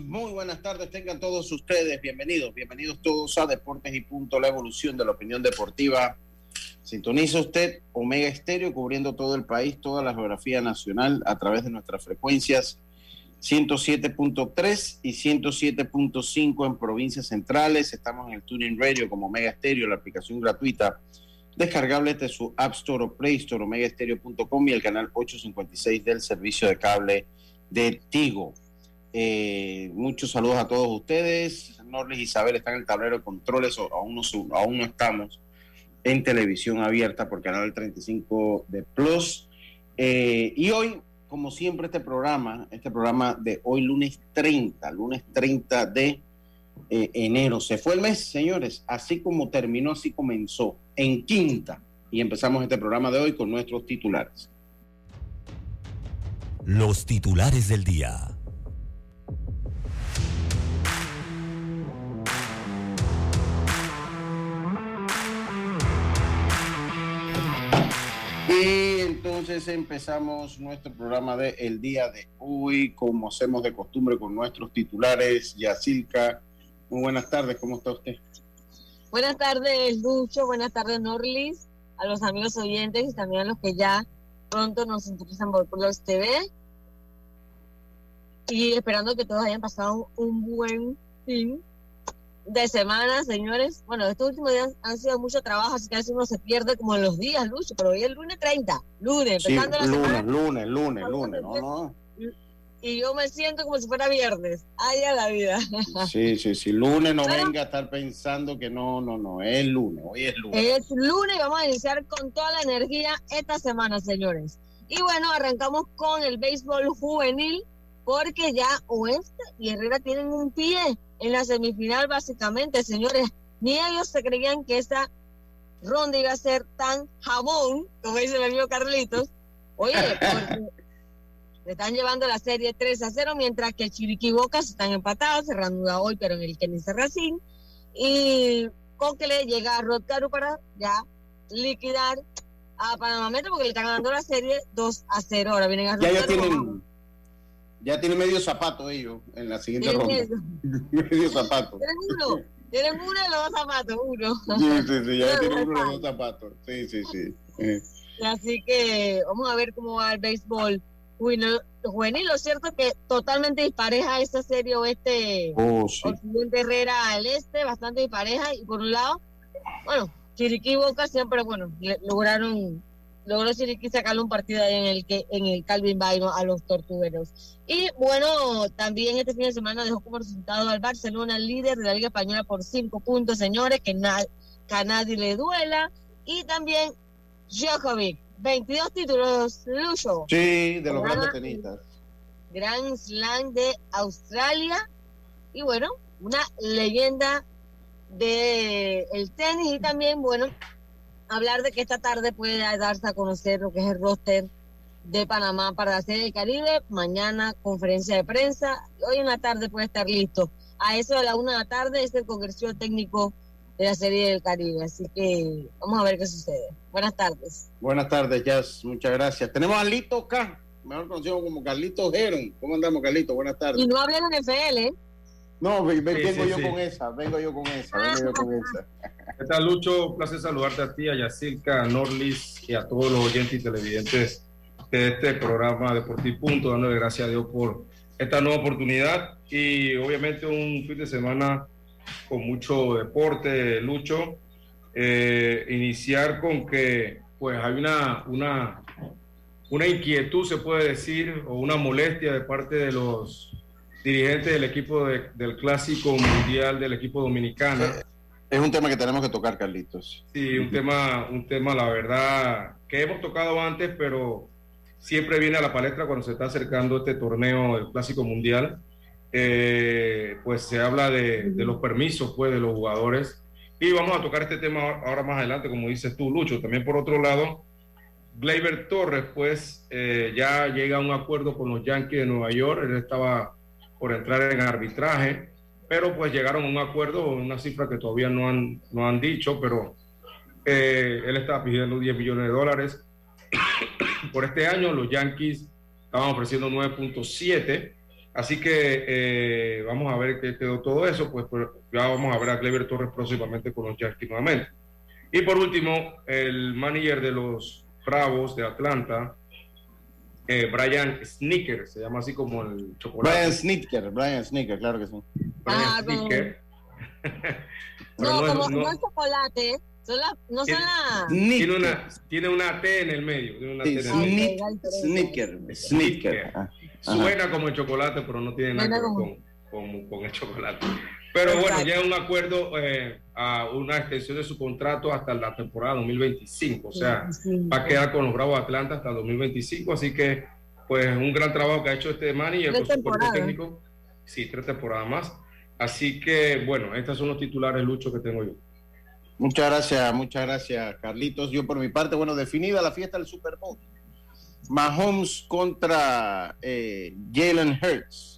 Muy buenas tardes, tengan todos ustedes bienvenidos, bienvenidos todos a Deportes y Punto, la evolución de la opinión deportiva. Sintoniza usted Omega Estéreo cubriendo todo el país, toda la geografía nacional a través de nuestras frecuencias 107.3 y 107.5 en provincias centrales. Estamos en el Tuning Radio como Omega Estéreo, la aplicación gratuita descargable de su App Store o Play Store, omegaestereo.com y el canal 856 del servicio de cable de Tigo. Eh, muchos saludos a todos ustedes. Norris y Isabel están en el tablero de controles, aún no, aún no estamos en televisión abierta por canal 35 de Plus. Eh, y hoy, como siempre, este programa, este programa de hoy, lunes 30, lunes 30 de eh, enero. Se fue el mes, señores, así como terminó, así comenzó, en quinta. Y empezamos este programa de hoy con nuestros titulares. Los titulares del día. Y entonces empezamos nuestro programa de el día de hoy, como hacemos de costumbre con nuestros titulares. Yacilca, muy buenas tardes, ¿cómo está usted? Buenas tardes, Lucho, buenas tardes, Norlis, a los amigos oyentes y también a los que ya pronto nos interesan por los TV. Y esperando que todos hayan pasado un buen fin de semana, señores. Bueno, estos últimos días han sido mucho trabajo, así que a veces uno se pierde como en los días, Lucho, pero hoy es el lunes 30, lunes, empezando la lunes, semana. Lunes, lunes, lunes, no, no. Y yo me siento como si fuera viernes. Ay, a la vida. Sí, sí, sí. Lunes no venga a estar pensando que no, no, no. Es lunes. Hoy es lunes. Es lunes y vamos a iniciar con toda la energía esta semana, señores. Y bueno, arrancamos con el béisbol juvenil porque ya Oeste y Herrera tienen un pie en la semifinal básicamente, señores. Ni ellos se creían que esta ronda iba a ser tan jabón, como dice el amigo Carlitos. Oye, porque le están llevando la serie 3 a 0, mientras que Chiriquí Bocas están empatados, cerrando hoy, pero en el Kenny Serracín. Y Coquele llega a Rod para ya liquidar a Panamá Metro porque le están ganando la serie 2 a 0. Ahora vienen a ya ellos tienen, ya tienen medio zapato ellos en la siguiente ronda. medio zapato. Tienen uno. Tienen uno de los dos zapatos, uno. Sí, sí, sí, ya tienen uno de los dos zapatos. Sí, sí, sí. Así que vamos a ver cómo va el béisbol juvenil. Lo cierto es que totalmente dispareja esta serie oeste, oh, Occidente Herrera al este, bastante dispareja. Y por un lado, bueno, Chiriquí y Boca siempre, bueno, lograron logró Chiriquí sacarle un partido ahí en el que en el Calvin Baino a los tortugueros. Y bueno, también este fin de semana dejó como resultado al Barcelona, líder de la Liga Española por cinco puntos, señores, que, que a nadie le duela. Y también Djokovic, 22 títulos, Lucho. Sí, de los grandes tenistas. Grand Slam de Australia. Y bueno, una leyenda de el tenis y también, bueno, hablar de que esta tarde puede darse a conocer lo que es el roster de Panamá para la Serie del Caribe. Mañana conferencia de prensa. Hoy en la tarde puede estar listo. A eso de la una de la tarde es el congreso técnico de la Serie del Caribe. Así que vamos a ver qué sucede. Buenas tardes. Buenas tardes, Jazz. Muchas gracias. Tenemos a Lito K, mejor conocido como Carlito Geron. ¿Cómo andamos, Carlito? Buenas tardes. Y no hablen en FL, No, vengo yo con esa, vengo yo con esa, vengo yo con esa. ¿Qué tal, Lucho? Un placer saludarte a ti, a Yacirca, a Norlis y a todos los oyentes y televidentes de este programa Deportivo Punto, dándole gracias a Dios por esta nueva oportunidad y obviamente un fin de semana con mucho deporte, Lucho. Eh, iniciar con que pues hay una, una, una inquietud, se puede decir, o una molestia de parte de los dirigentes del equipo del Clásico Mundial del equipo dominicano es un tema que tenemos que tocar, Carlitos. Sí, un tema, un tema, la verdad, que hemos tocado antes, pero siempre viene a la palestra cuando se está acercando este torneo, el Clásico Mundial. Eh, pues se habla de, los permisos pues, de los jugadores. Y vamos a tocar este tema ahora más adelante, como dices tú, Lucho. También por otro lado, Gleyber Torres, pues eh, ya llega a un acuerdo con los Yankees de Nueva York. Él estaba por entrar en arbitraje pero pues llegaron a un acuerdo, una cifra que todavía no han, no han dicho, pero eh, él estaba pidiendo 10 millones de dólares. Por este año los Yankees estaban ofreciendo 9.7, así que eh, vamos a ver qué quedó todo eso, pues, pues, ya vamos a ver a Clever Torres próximamente con los Yankees nuevamente. Y por último, el manager de los Bravos de Atlanta, eh, Brian Snicker, se llama así como el chocolate. Brian Snicker, Brian Snicker, claro que sí. Brian ah, Snicker. no, como no, es chocolate, son no son las... Tiene una, tiene una T en el medio. Tiene una T en el medio. Snicker, Snicker. Suena como el chocolate, pero no tiene nada que ver con, con el chocolate. Pero bueno, ya un acuerdo eh, a una extensión de su contrato hasta la temporada 2025. O sea, va a quedar con los Bravos Atlanta hasta 2025. Así que, pues, un gran trabajo que ha hecho este manager con su cuerpo técnico. Sí, tres temporadas más. Así que, bueno, estos son los titulares, Lucho, que tengo yo. Muchas gracias, muchas gracias, Carlitos. Yo, por mi parte, bueno, definida la fiesta del Super Bowl. Mahomes contra eh, Jalen Hurts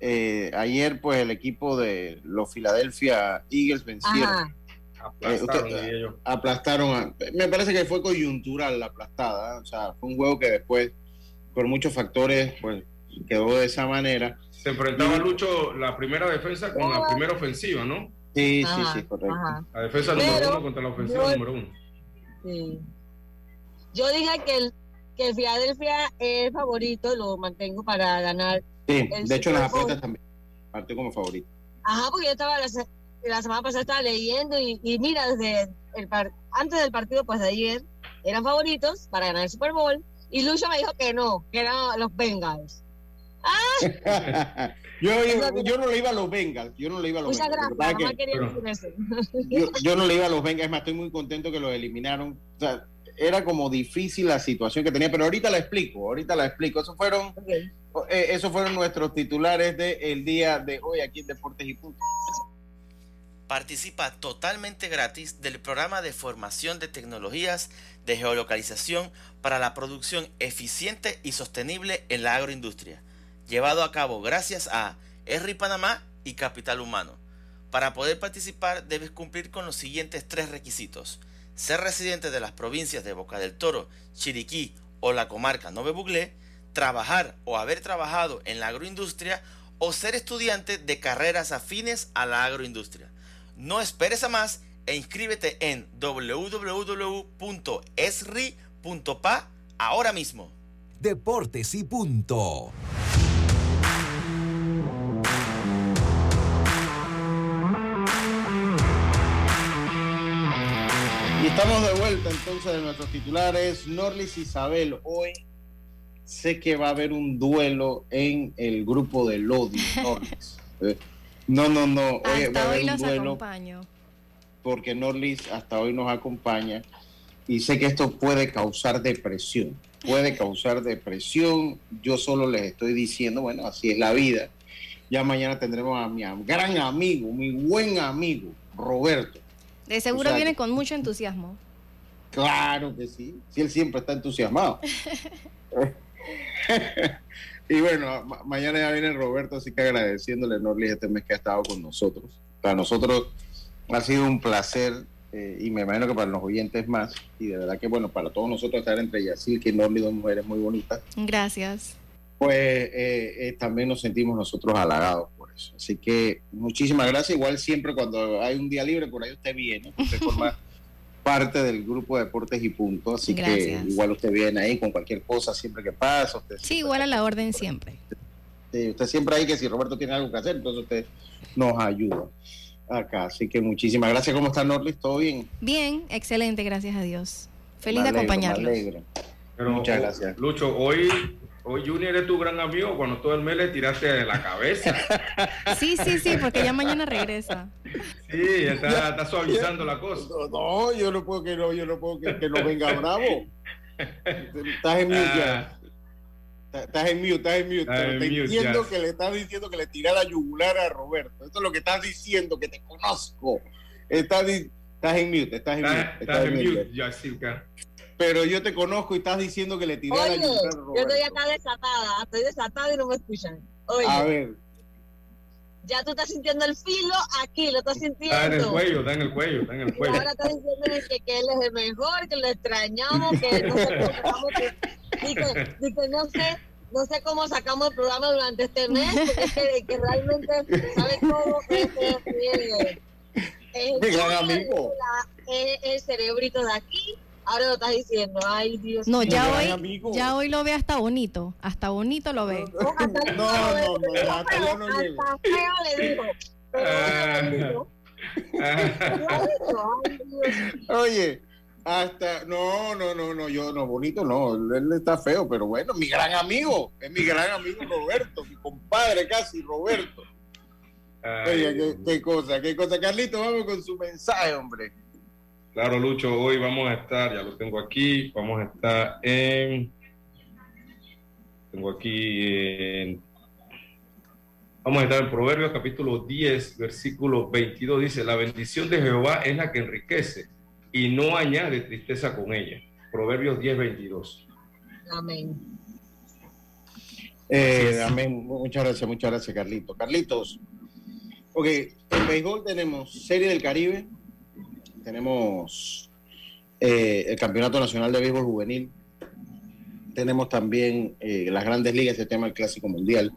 eh, ayer, pues el equipo de los Philadelphia Eagles vencieron. Eh, aplastaron. me parece que fue coyuntural la aplastada. O sea, fue un juego que después, por muchos factores, pues quedó de esa manera. Se enfrentaba Lucho la primera defensa con la primera ofensiva, ¿no? Sí, sí, sí, correcto. La defensa número uno contra la ofensiva número uno. Sí. Yo dije que el, que el Philadelphia es el favorito, lo mantengo para ganar Sí, de hecho las apuestas también partió como favorito. Ajá, porque yo estaba la, semana pasada estaba leyendo y, mira, desde el antes del partido pues de ayer eran favoritos para ganar el Super Bowl y Lucho me dijo que no, que eran los Bengals. ¡Ah! yo, yo, no le iba a los Bengals, yo no le iba a los Muchas gracias, quería decir eso. yo, yo, no le iba a los Bengals, es más, estoy muy contento que los eliminaron. O sea, era como difícil la situación que tenía, pero ahorita la explico, ahorita la explico. Esos fueron, eh, esos fueron nuestros titulares del día de hoy aquí en Deportes y Puntos. Participa totalmente gratis del programa de formación de tecnologías de geolocalización para la producción eficiente y sostenible en la agroindustria, llevado a cabo gracias a ERRI Panamá y Capital Humano. Para poder participar debes cumplir con los siguientes tres requisitos ser residente de las provincias de Boca del Toro, Chiriquí o la comarca Nove Buglé, trabajar o haber trabajado en la agroindustria o ser estudiante de carreras afines a la agroindustria. No esperes a más e inscríbete en www.esri.pa ahora mismo. Deportes y punto. Y estamos de vuelta entonces de nuestros titulares. Norlis Isabel, hoy sé que va a haber un duelo en el grupo del odio, Norlis. Eh, no, no, no. Hoy hasta va a haber hoy un duelo acompaño. Porque Norlis hasta hoy nos acompaña y sé que esto puede causar depresión. Puede causar depresión. Yo solo les estoy diciendo, bueno, así es la vida. Ya mañana tendremos a mi gran amigo, mi buen amigo, Roberto. De seguro viene con mucho entusiasmo. Claro que sí. Si él siempre está entusiasmado. y bueno, mañana ya viene Roberto, así que agradeciéndole, Norlis, este mes que ha estado con nosotros. Para nosotros ha sido un placer eh, y me imagino que para los oyentes más. Y de verdad que, bueno, para todos nosotros estar entre Yacil, que Norlis, dos mujeres muy bonitas. Gracias. Pues eh, eh, también nos sentimos nosotros halagados eso. Así que muchísimas gracias. Igual siempre cuando hay un día libre, por ahí usted viene, usted forma parte del grupo de Deportes y Punto, así que igual usted viene ahí con cualquier cosa siempre que pasa. Usted sí, igual a la orden siempre. Sí, usted siempre ahí que si Roberto tiene algo que hacer, entonces usted nos ayuda acá. Así que muchísimas gracias. ¿Cómo está Norlis? ¿Todo bien? Bien, excelente, gracias a Dios. Feliz de acompañarlos. Muchas gracias. Lucho, hoy Hoy Junior es tu gran amigo cuando todo el mes le tiraste de la cabeza. Sí, sí, sí, porque ya mañana regresa. Sí, está, está suavizando la cosa. No, yo no puedo que no, yo no puedo que, no venga bravo. Estás en mute ya. Ah. Estás en mute, estás en mute. Pero te entiendo que le estás diciendo que le tiré la yugular a Roberto. Esto es lo que estás diciendo, que te conozco. Estás, estás en mute, estás en mute. Estás, en mute, ya, pero yo te conozco y estás diciendo que le tiré Oye, la Yo estoy acá desatada, estoy desatada y no me escuchan. Oye, a ver. Ya tú estás sintiendo el filo aquí, lo estás sintiendo. Está en el cuello, está en el cuello, está en el cuello. Y ahora estás diciendo que, que, él es el mejor, que lo extrañamos, que no sé cómo que, que no sé no sé cómo sacamos el programa durante este mes, porque es que, que realmente, ¿sabes cómo? Que es, es, es, es, amigo. es el cerebrito de aquí Ahora lo estás diciendo, ay Dios. No, ya hoy, ya hoy lo ve hasta bonito, hasta bonito lo ve. No, no, no, ya hasta yo no llego. Hasta feo le digo. Oye, hasta, no, no, no, no, yo no, bonito no, él está feo, pero bueno, mi gran amigo, es mi gran amigo Roberto, mi compadre casi, Roberto. Oye, qué, qué cosa, qué cosa. Carlito, vamos con su mensaje, hombre. Claro, Lucho, hoy vamos a estar, ya lo tengo aquí, vamos a estar en... Tengo aquí en... Vamos a estar en Proverbios capítulo 10, versículo 22. Dice, la bendición de Jehová es la que enriquece y no añade tristeza con ella. Proverbios 10, 22. Amén. Eh, amén. Muchas gracias, muchas gracias, Carlitos. Carlitos, ok, en béisbol tenemos Serie del Caribe, tenemos eh, el Campeonato Nacional de Béisbol Juvenil, tenemos también eh, las grandes ligas, el tema del Clásico Mundial.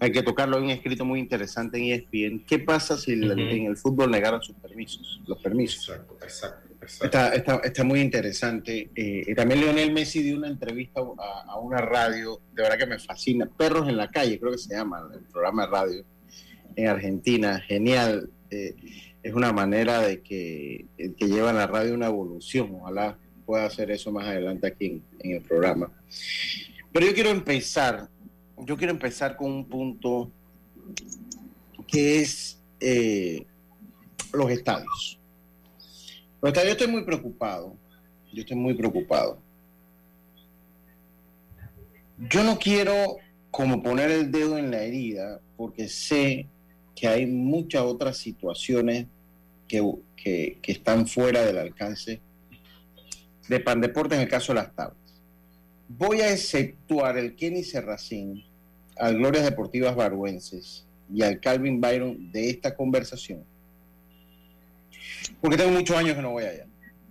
Hay que tocarlo, hay un escrito muy interesante en ESPN. ¿Qué pasa si en el fútbol negaran sus permisos, los permisos? Exacto, exacto. Está, está, está, muy interesante. Eh, también Leonel Messi dio una entrevista a, a, una radio, de verdad que me fascina. Perros en la calle, creo que se llama el programa de radio en Argentina. Genial. Eh, es una manera de que, que lleva la radio una evolución. Ojalá pueda hacer eso más adelante aquí en, el programa. Pero yo quiero empezar, yo quiero empezar con un punto que es eh, los estadios. Los estadios estoy muy preocupado. Yo estoy muy preocupado. Yo no quiero como poner el dedo en la herida porque sé que hay muchas otras situaciones que, están fuera del alcance de Pandeporte en el caso de las tablas. Voy a exceptuar el Kenny Serracín, al Glorias Deportivas Baruenses y al Calvin Byron de esta conversación, porque tengo muchos años que no voy allá.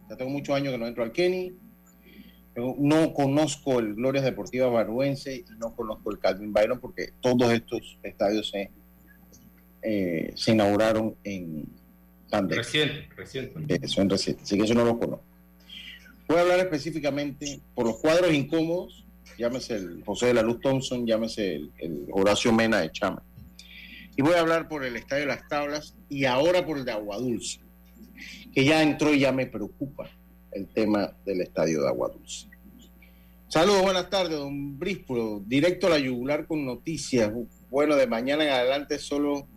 Ya tengo muchos años que no entro al Kenny, no conozco el Glorias Deportivas Baruense y no conozco el Calvin Byron porque todos estos estadios se eh, se inauguraron en Reciente, reciente. son recientes, así que eso no lo conozco. Voy a hablar específicamente por los cuadros incómodos llámese el José de la Luz Thompson, llámese el, Horacio Mena de Chama. Y voy a hablar por el Estadio de las Tablas y ahora por el de Aguadulce, que ya entró y ya me preocupa el tema del Estadio de Aguadulce. Saludos, buenas tardes, don Bríspolo. Directo a la yugular con noticias. Bueno, de mañana en adelante solo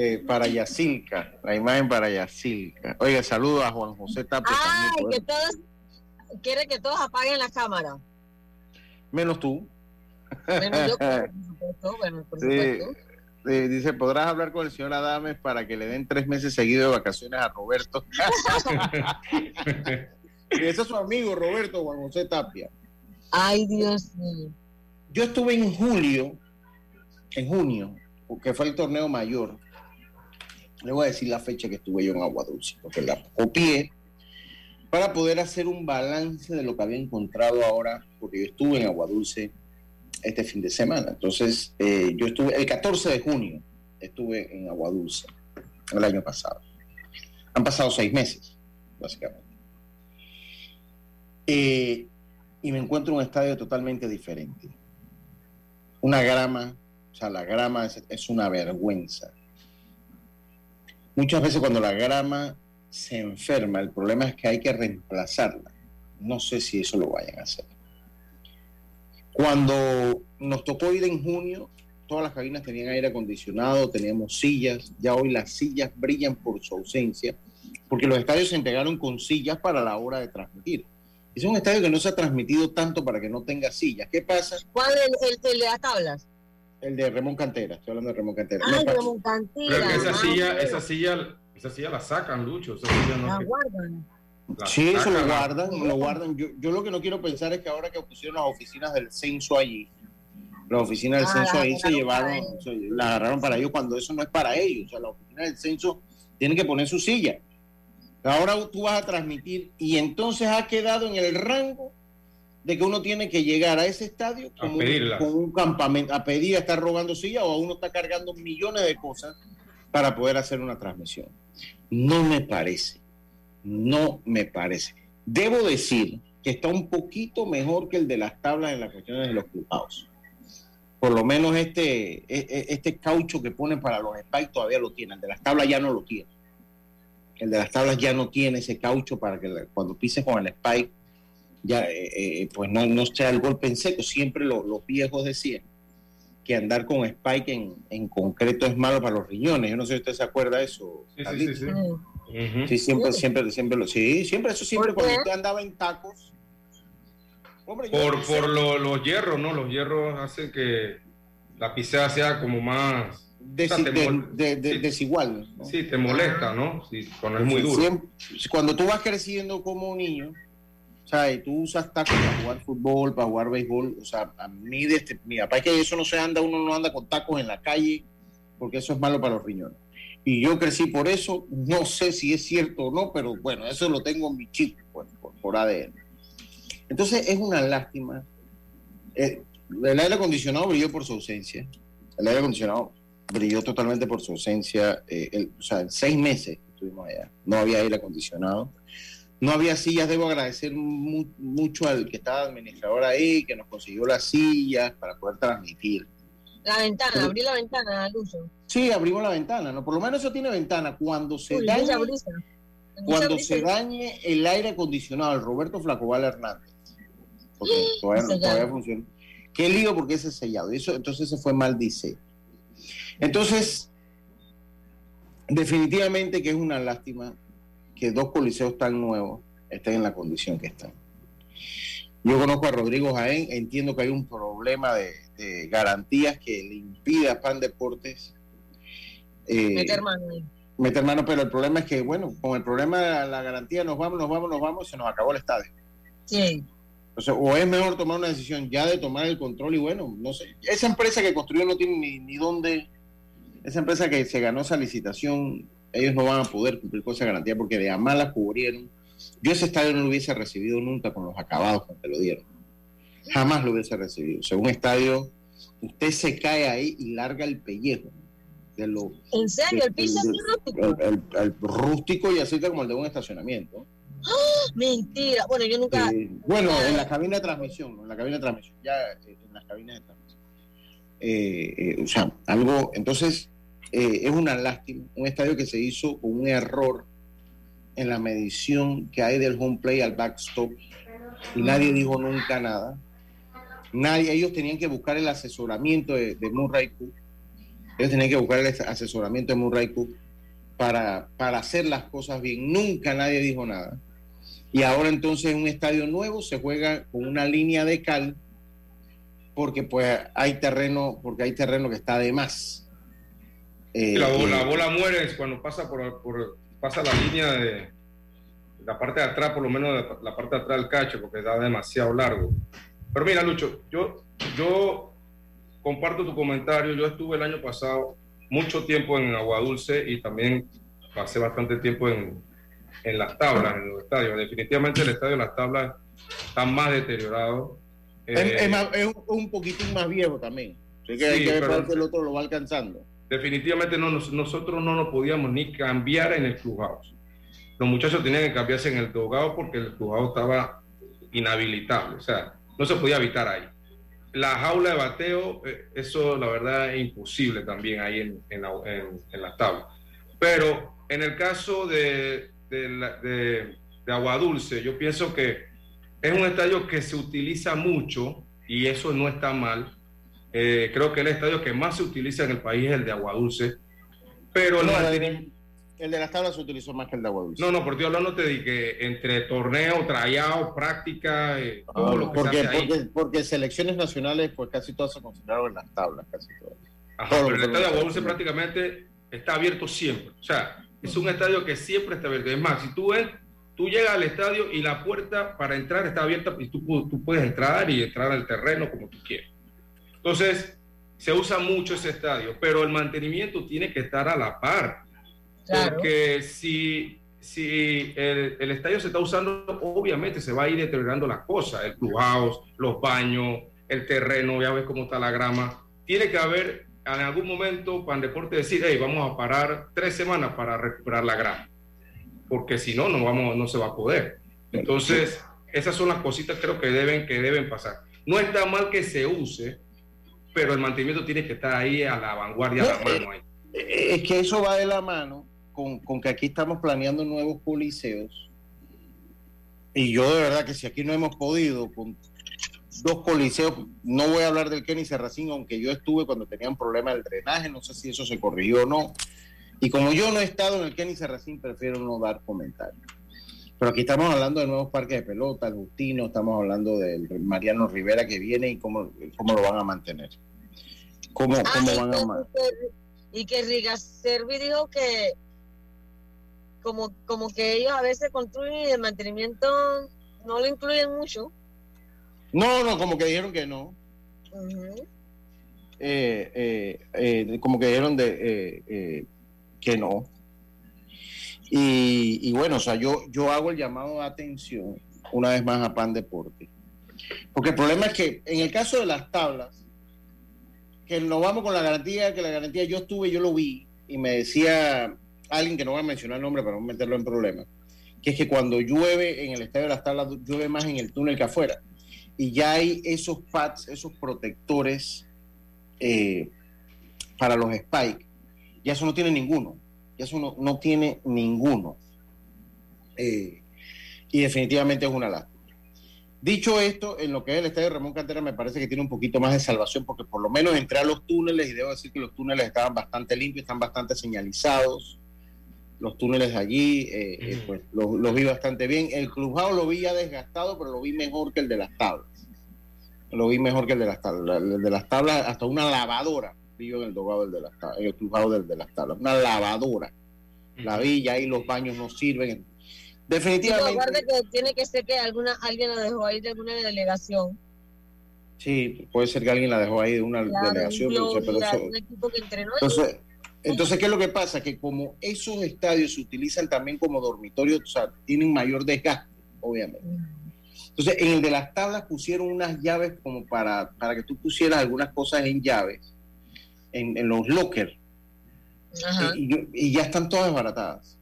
eh, para Yacilca, la imagen para Yacilca. Oiga, saludos a Juan José Tapia. Ay, que todos, quiere que todos apaguen la cámara. Menos tú. Menos yo, por supuesto, bueno, por supuesto. dice, ¿podrás hablar con el señor Adames para que le den tres meses seguidos de vacaciones a Roberto? ese es su amigo Roberto Juan José Tapia. Ay, Dios mío. Yo estuve en julio, en junio, que fue el torneo mayor. Le voy a decir la fecha que estuve yo en Agua Dulce, porque la copié para poder hacer un balance de lo que había encontrado ahora, porque yo estuve en Agua Dulce este fin de semana. Entonces, eh, yo estuve el 14 de junio, estuve en Agua Dulce el año pasado. Han pasado seis meses, básicamente. Eh, y me encuentro en un estadio totalmente diferente. Una grama, o sea, la grama es una vergüenza. Muchas veces cuando la grama se enferma, el problema es que hay que reemplazarla. No sé si eso lo vayan a hacer. Cuando nos tocó ir en junio, todas las cabinas tenían aire acondicionado, teníamos sillas, ya hoy las sillas brillan por su ausencia, porque los estadios se entregaron con sillas para la hora de transmitir. Es un estadio que no se ha transmitido tanto para que no tenga sillas. ¿Qué pasa? ¿Cuál es el, de las tablas? El de Ramón Cantera, estoy hablando de Ramón Cantera. Ah, Ramón Cantera. esa silla, esa silla esa silla la sacan, Lucho. Esa silla no la guardan. sí, eso lo guardan, lo guardan. Yo, yo, lo que no quiero pensar es que ahora que pusieron las oficinas del censo allí, las oficinas del ah, censo ahí se llevaron, las agarraron para ellos cuando eso no es para ellos. O sea, la oficina del censo tiene que poner su silla. Ahora tú vas a transmitir y entonces ha quedado en el rango de que uno tiene que llegar a ese estadio con un, campamento, a pedir, a estar rogando silla o a uno está cargando millones de cosas para poder hacer una transmisión. No me parece, no me parece. Debo decir que está un poquito mejor que el de las tablas en las cuestiones de los culpados. Por lo menos este, e, e, este caucho que ponen para los spikes todavía lo tienen, el de las tablas ya no lo tiene. El de las tablas ya no tiene ese caucho para que cuando pises con el spike ya eh, eh, pues no, no sea el golpe en seco. Siempre los viejos decían que andar con Spike en, en, concreto es malo para los riñones. Yo no sé si usted se acuerda de eso. Sí, sí, sí, sí. siempre, siempre, siempre lo. Sí, siempre, eso siempre cuando usted andaba en tacos. por por los hierros, ¿no? Los hierros hacen que la pisada sea como más. desigual. Sí, te molesta, ¿no? Sí, cuando es muy duro. cuando tú vas creciendo como niño, y tú usas tacos para jugar fútbol, para jugar béisbol. O sea, a mí, de este, mi papá es que eso no se anda, uno no anda con tacos en la calle, porque eso es malo para los riñones. Y yo crecí por eso, no sé si es cierto o no, pero bueno, eso lo tengo en mi chip, pues, por, ADN. Entonces es una lástima. Eh, el aire acondicionado brilló por su ausencia. El aire acondicionado brilló totalmente por su ausencia. Eh, o sea, en seis meses estuvimos allá, no había aire acondicionado no había sillas, debo agradecer mucho al que estaba administrador ahí, que nos consiguió las sillas para poder transmitir. La ventana, abrí la ventana, Lucho. Sí, abrimos la ventana, ¿no? Por lo menos eso tiene ventana. Cuando se dañe, cuando se dañe el aire acondicionado, el Roberto Flacobal Hernández, porque todavía, funciona. Qué lío porque ese sellado. Eso, entonces se fue mal dice. Entonces, definitivamente que es una lástima que dos coliseos tan nuevos estén en la condición que están. Yo conozco a Rodrigo Jaén, entiendo que hay un problema de, garantías que le impide a Pan Deportes eh, meter mano. Meter mano, pero el problema es que, bueno, con el problema de la garantía nos vamos, nos vamos, nos vamos, y se nos acabó el estadio. Sí. O, es mejor tomar una decisión ya de tomar el control y bueno, no sé. Esa empresa que construyó no tiene ni, ni dónde. Esa empresa que se ganó esa licitación ellos no van a poder cumplir con esa garantía porque de a la cubrieron. Yo ese estadio no lo hubiese recibido nunca con los acabados que te lo dieron. Jamás lo hubiese recibido. O sea, un estadio, usted se cae ahí y larga el pellejo. De lo, ¿En serio? ¿El piso es rústico? El, rústico y así como el de un estacionamiento. ¡Ah! Mentira. Bueno, yo nunca. Eh, bueno, en la cabina de transmisión, en la cabina de transmisión, ya eh, en las cabinas de transmisión. Eh, eh, o sea, algo, entonces, eh, es una lástima, un estadio que se hizo con un error en la medición que hay del home play al backstop y nadie dijo nunca nada. Nadie, ellos tenían que buscar el asesoramiento de, de Murray Cook. Ellos tenían que buscar el asesoramiento de Murray Cook para, para hacer las cosas bien. Nunca nadie dijo nada. Y ahora entonces en un estadio nuevo se juega con una línea de cal porque pues hay terreno, porque hay terreno que está de más. Eh, la, bola, eh, la, bola, muere cuando pasa por, por, pasa la línea de la parte de atrás, por lo menos la parte de atrás del cacho, porque da demasiado largo. Pero mira, Lucho, yo, yo comparto tu comentario. Yo estuve el año pasado mucho tiempo en Agua Dulce y también pasé bastante tiempo en, en las tablas, en los estadios. Definitivamente el estadio de las tablas está más deteriorado. Es, eh, es, más, es un, un, poquitín más viejo también. Así que sí, hay que ver el otro lo va alcanzando. Definitivamente no, nosotros no nos podíamos ni cambiar en el clubhouse. Los muchachos tenían que cambiarse en el dogado porque el clubhouse estaba inhabilitable. O sea, no se podía habitar ahí. La jaula de bateo, eh, eso la verdad es imposible también ahí en, en, las tablas. Pero en el caso de, de, la, de, de Agua Dulce, yo pienso que es un estadio que se utiliza mucho y eso no está mal. Eh, creo que el estadio que más se utiliza en el país es el de Agua Dulce. Pero no, el, el de las tablas se utilizó más que el de Agua Dulce. No, no, porque hablando te dije entre torneo, tryout, práctica, eh, todo ah, lo que porque, se hace porque, ahí. porque, selecciones nacionales, pues casi todas se concentraron en las tablas, casi todas. Ajá, pero el estadio de Agua Dulce prácticamente está abierto siempre. O sea, es un estadio que siempre está abierto. Es más, si tú ves tú llegas al estadio y la puerta para entrar está abierta y tú, tú, puedes entrar y entrar al terreno como tú quieras. Entonces, se usa mucho ese estadio, pero el mantenimiento tiene que estar a la par. Claro. Porque si, si el, el, estadio se está usando, obviamente se va a ir deteriorando las cosas, el clubhouse, los baños, el terreno, ya ves cómo está la grama. Tiene que haber en algún momento para el deporte decir, hey, vamos a parar tres semanas para recuperar la grama porque si no, no, vamos, no se va a poder. Entonces, esas son las cositas creo que deben, que deben pasar. No está mal que se use, pero el mantenimiento tiene que estar ahí a la vanguardia, no, a la mano ahí. Es que eso va de la mano con, con, que aquí estamos planeando nuevos coliseos. Y yo de verdad que si aquí no hemos podido con dos coliseos, no voy a hablar del Kenny Serracín, aunque yo estuve cuando tenían problemas del drenaje, no sé si eso se corrigió o no y como yo no he estado en el Kenny Serracín, prefiero no dar comentarios. Pero aquí estamos hablando de nuevos parques de pelota, el Justino, estamos hablando del Mariano Rivera que viene y cómo, cómo lo van a mantener. ¿Cómo, ah, van a mantener? Y que Riga Servi dijo que como, como que ellos a veces construyen y el mantenimiento no lo incluyen mucho. No, no, como que dijeron que no. Uh -huh. eh, eh, eh, como que dijeron de que no. Y, y, bueno, o sea, yo, yo hago el llamado de atención una vez más a Pan Deporte. Porque el problema es que en el caso de las tablas, que nos vamos con la garantía, que la garantía yo estuve, yo lo vi, y me decía alguien que no va a mencionar el nombre para no meterlo en problemas, que es que cuando llueve en el estadio de las tablas, llueve más en el túnel que afuera. Y ya hay esos pads, esos protectores eh, para los spikes ya eso no tiene ninguno, ya eso no, no tiene ninguno. Eh, y definitivamente es una lástima. Dicho esto, en lo que es el estadio Ramón Cantera me parece que tiene un poquito más de salvación porque por lo menos entré a los túneles y debo decir que los túneles estaban bastante limpios, están bastante señalizados. Los túneles de allí, eh, eh, pues los, vi bastante bien. El cruzado lo vi ya desgastado, pero lo vi mejor que el de las tablas. Lo vi mejor que el de las tablas. El de las tablas, hasta una lavadora en el dogado del de las tablas, en el cruzado del de las tablas, una lavadora. La villa y los baños no sirven. Definitivamente. Sí, que tiene que ser que alguna, alguien la dejó ahí de alguna delegación. Sí, puede ser que alguien la dejó ahí de una delegación. Pero, eso, un equipo que entrenó entonces, entonces, ¿qué es lo que pasa? Que como esos estadios se utilizan también como dormitorios, o sea, tienen mayor desgaste, obviamente. Entonces, en el de las tablas pusieron unas llaves como para, para que tú pusieras algunas cosas en llaves en, en los lockers. Y, y, ya están todas desbaratadas.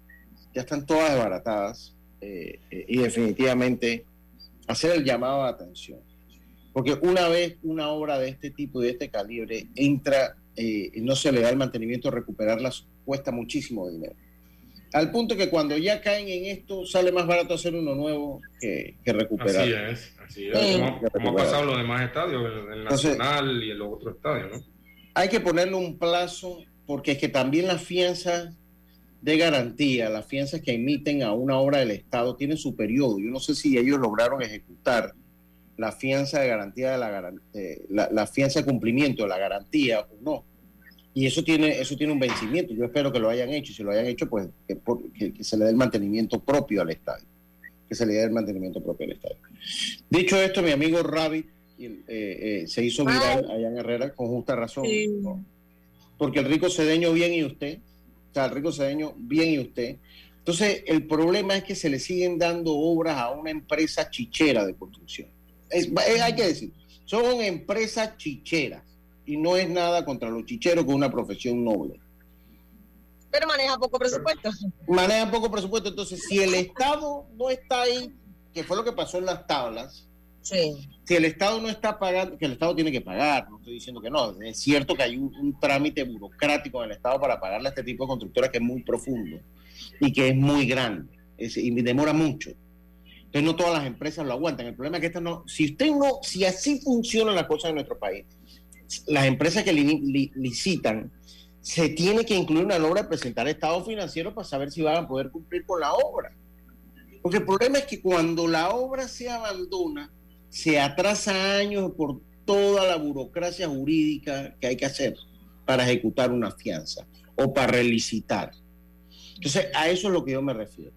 Ya están todas desbaratadas. Eh, eh, y definitivamente hacer el llamado de atención. Porque una vez una obra de este tipo y de este calibre entra eh, y no se le da el mantenimiento, recuperarla cuesta muchísimo dinero. Al punto que cuando ya caen en esto, sale más barato hacer uno nuevo que, recuperar. Así es, así es. como, ha pasado en los demás estadios, el, Nacional y en los otros estadios, ¿no? Hay que ponerle un plazo, porque es que también las fianzas de garantía, las fianzas que emiten a una obra del Estado, tienen su periodo. Yo no sé si ellos lograron ejecutar la fianza de garantía de la, eh, la, fianza de cumplimiento de la garantía o no. Y eso tiene, eso tiene un vencimiento. Yo espero que lo hayan hecho. Si lo hayan hecho, pues que, se le dé el mantenimiento propio al estadio. Que se le dé el mantenimiento propio al estadio. Dicho esto, mi amigo Rabbit eh, eh, se hizo viral allá en Herrera con justa razón. Porque el rico cedeño bien y usted, el rico cedeño bien y usted. Entonces, el problema es que se le siguen dando obras a una empresa chichera de construcción hay que decir, son empresas chicheras y no es nada contra los chicheros, que es una profesión noble. Pero maneja poco presupuesto. Maneja poco presupuesto. Entonces, si el Estado no está ahí, que fue lo que pasó en las tablas, si el Estado no está pagando, que el Estado tiene que pagar, no estoy diciendo que no, es cierto que hay un, trámite burocrático en el Estado para pagarle a este tipo de constructoras que es muy profundo y que es muy grande y demora mucho no todas las empresas lo aguantan. El problema es que esta no, si usted no, si así funcionan las cosas en nuestro país, las empresas que licitan, se tiene que incluir una obra de presentar estado financiero para saber si van a poder cumplir con la obra. Porque el problema es que cuando la obra se abandona, se atrasa años por toda la burocracia jurídica que hay que hacer para ejecutar una fianza o para relicitar. Entonces, a eso es lo que yo me refiero.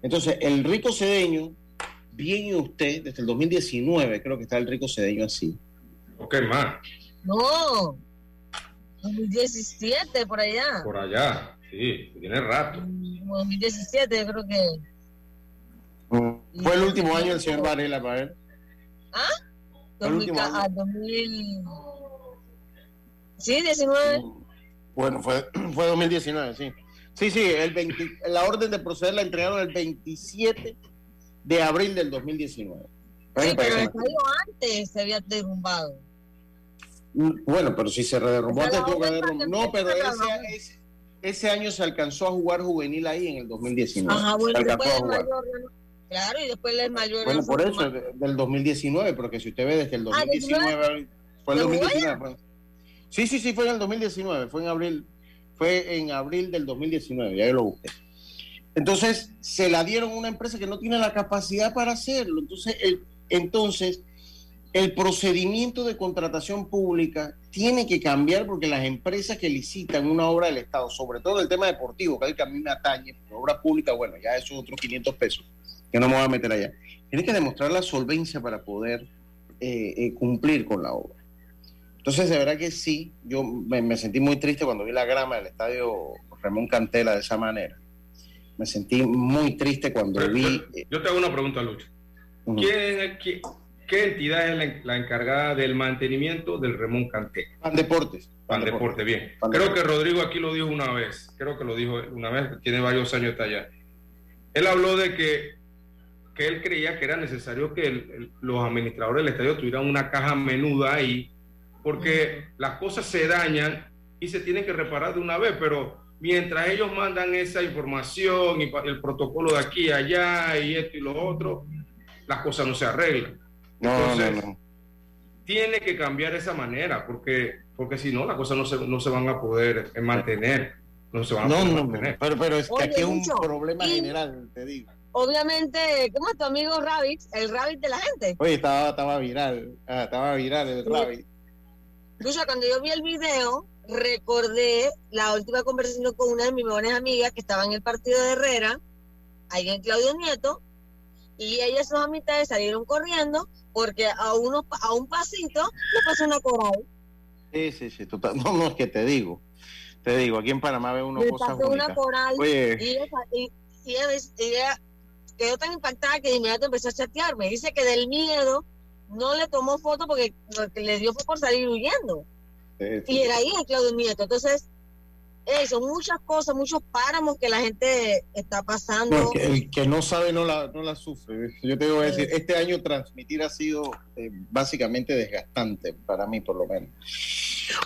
Entonces, el rico cedeño bien usted, desde el 2019 creo que está el rico cedeño así. Ok, más. No, 2017 por allá. Por allá, sí, tiene rato. 2017 creo que. Mm, fue el último año del señor Varela para él. ¿Ah? 2000, ah, 2000... Sí, 19. Mm, bueno, fue, fue 2019, sí. Sí, sí, el 20, la orden de proceder la entregaron el 27 de abril del 2019. Sí, pero el antes se había derrumbado. Mm, bueno, pero si se derrumbó antes tuvo que No, pero ese, ese, año se alcanzó a jugar juvenil ahí en el 2019. Ajá, bueno, después el mayor, claro, y después el mayor. Bueno, por eso, del 2019, porque si usted ve desde el 2019, ah, fue el 2019. Pues. Sí, sí, sí, fue en el 2019, fue en abril, fue en abril del 2019, ya yo lo busqué. Entonces, se la dieron a una empresa que no tiene la capacidad para hacerlo. Entonces, el, entonces, el procedimiento de contratación pública tiene que cambiar porque las empresas que licitan una obra del Estado, sobre todo el tema deportivo, que es el que a mí me atañe, obra pública, bueno, ya eso es otros 500 pesos, que no me voy a meter allá. Tiene que demostrar la solvencia para poder eh, eh, cumplir con la obra. Entonces, de verdad que sí, yo me, me sentí muy triste cuando vi la grama del estadio Ramón Cantela de esa manera me sentí muy triste cuando vi... Yo te hago una pregunta, Lucho. qué, entidad es la, encargada del mantenimiento del Remón Canté? Pan Deportes. Pan, Deportes, bien. creo que Rodrigo aquí lo dijo una vez, creo que lo dijo una vez, tiene varios años hasta allá. Él habló de que, que él creía que era necesario que los administradores del estadio tuvieran una caja menuda ahí, porque las cosas se dañan y se tienen que reparar de una vez, pero mientras ellos mandan esa información y el protocolo de aquí y allá y esto y lo otro, las cosas no se arreglan. No, no, no. Tiene que cambiar esa manera, porque, porque si no, las cosas no se, no se van a poder mantener. No se van a no, poder no, mantener. Pero, pero es que aquí es un problema general, te digo. Obviamente, ¿cómo es tu amigo Rabbit? El Rabbit de la gente. Oye, estaba, estaba viral. Ah, estaba viral el Rabbit. Lucha, cuando yo vi el video, recordé la última conversación con una de mis mejores amigas que estaba en el partido de Herrera, ahí en Claudio Nieto, y ellas sus amistades salieron corriendo porque a uno a un pasito le pasó una coral. Sí, sí, sí, total. No, no, es que te digo, te digo, aquí en Panamá ve uno le cosas pasó una coral y, ella, quedó tan impactada que de inmediato empezó a chatearme. Dice que del miedo no le tomó foto porque lo que le dio fue por salir huyendo. Y era ahí el Claudio Nieto. Entonces, eso, muchas cosas, muchos páramos que la gente está pasando. el que no sabe no la, no la sufre. Yo te voy a decir, este año transmitir ha sido eh, básicamente desgastante para mí, por lo menos.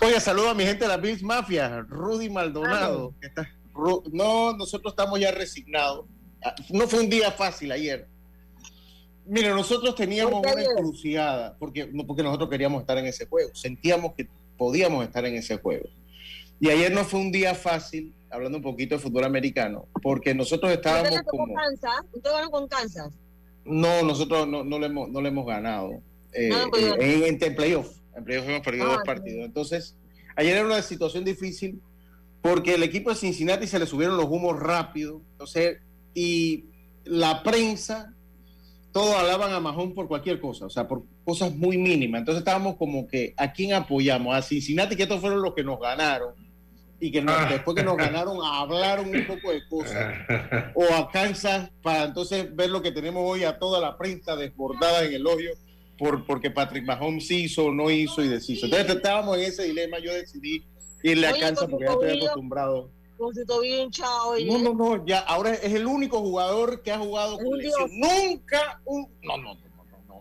Oiga, saludo a mi gente de la Bills Mafia, Rudy Maldonado. no, nosotros estamos ya resignados. Ah, no fue un día fácil ayer. Mire, nosotros teníamos una encrucijada, porque, porque nosotros queríamos estar en ese juego. Sentíamos que podíamos estar en ese juego y ayer no fue un día fácil, hablando un poquito de fútbol americano, porque nosotros estábamos como... Kansas? con Kansas? No, nosotros no, no, le, hemos, no le hemos ganado. Eh, pues, eh, en, en, playoff. En playoff hemos perdido dos ah, partidos. Entonces, ayer era una situación difícil porque el equipo de Cincinnati se le subieron los humos rápido. Entonces, y la prensa, todos hablaban a Mahón por cualquier cosa, o sea, por cosas muy mínimas. Entonces estábamos como que, ¿a quién apoyamos? A Cincinnati, que estos fueron los que nos ganaron y que ah. después que nos ganaron hablaron un poco de cosas, o a Kansas para entonces ver lo que tenemos hoy a toda la prensa desbordada en el odio por, porque Patrick Mahomes hizo o no hizo y deshizo. Entonces estábamos en ese dilema, yo decidí irle a Kansas porque ya estoy acostumbrado. No, no, no, ya ahora es el único jugador que ha jugado con lesión. Nunca un... No, no,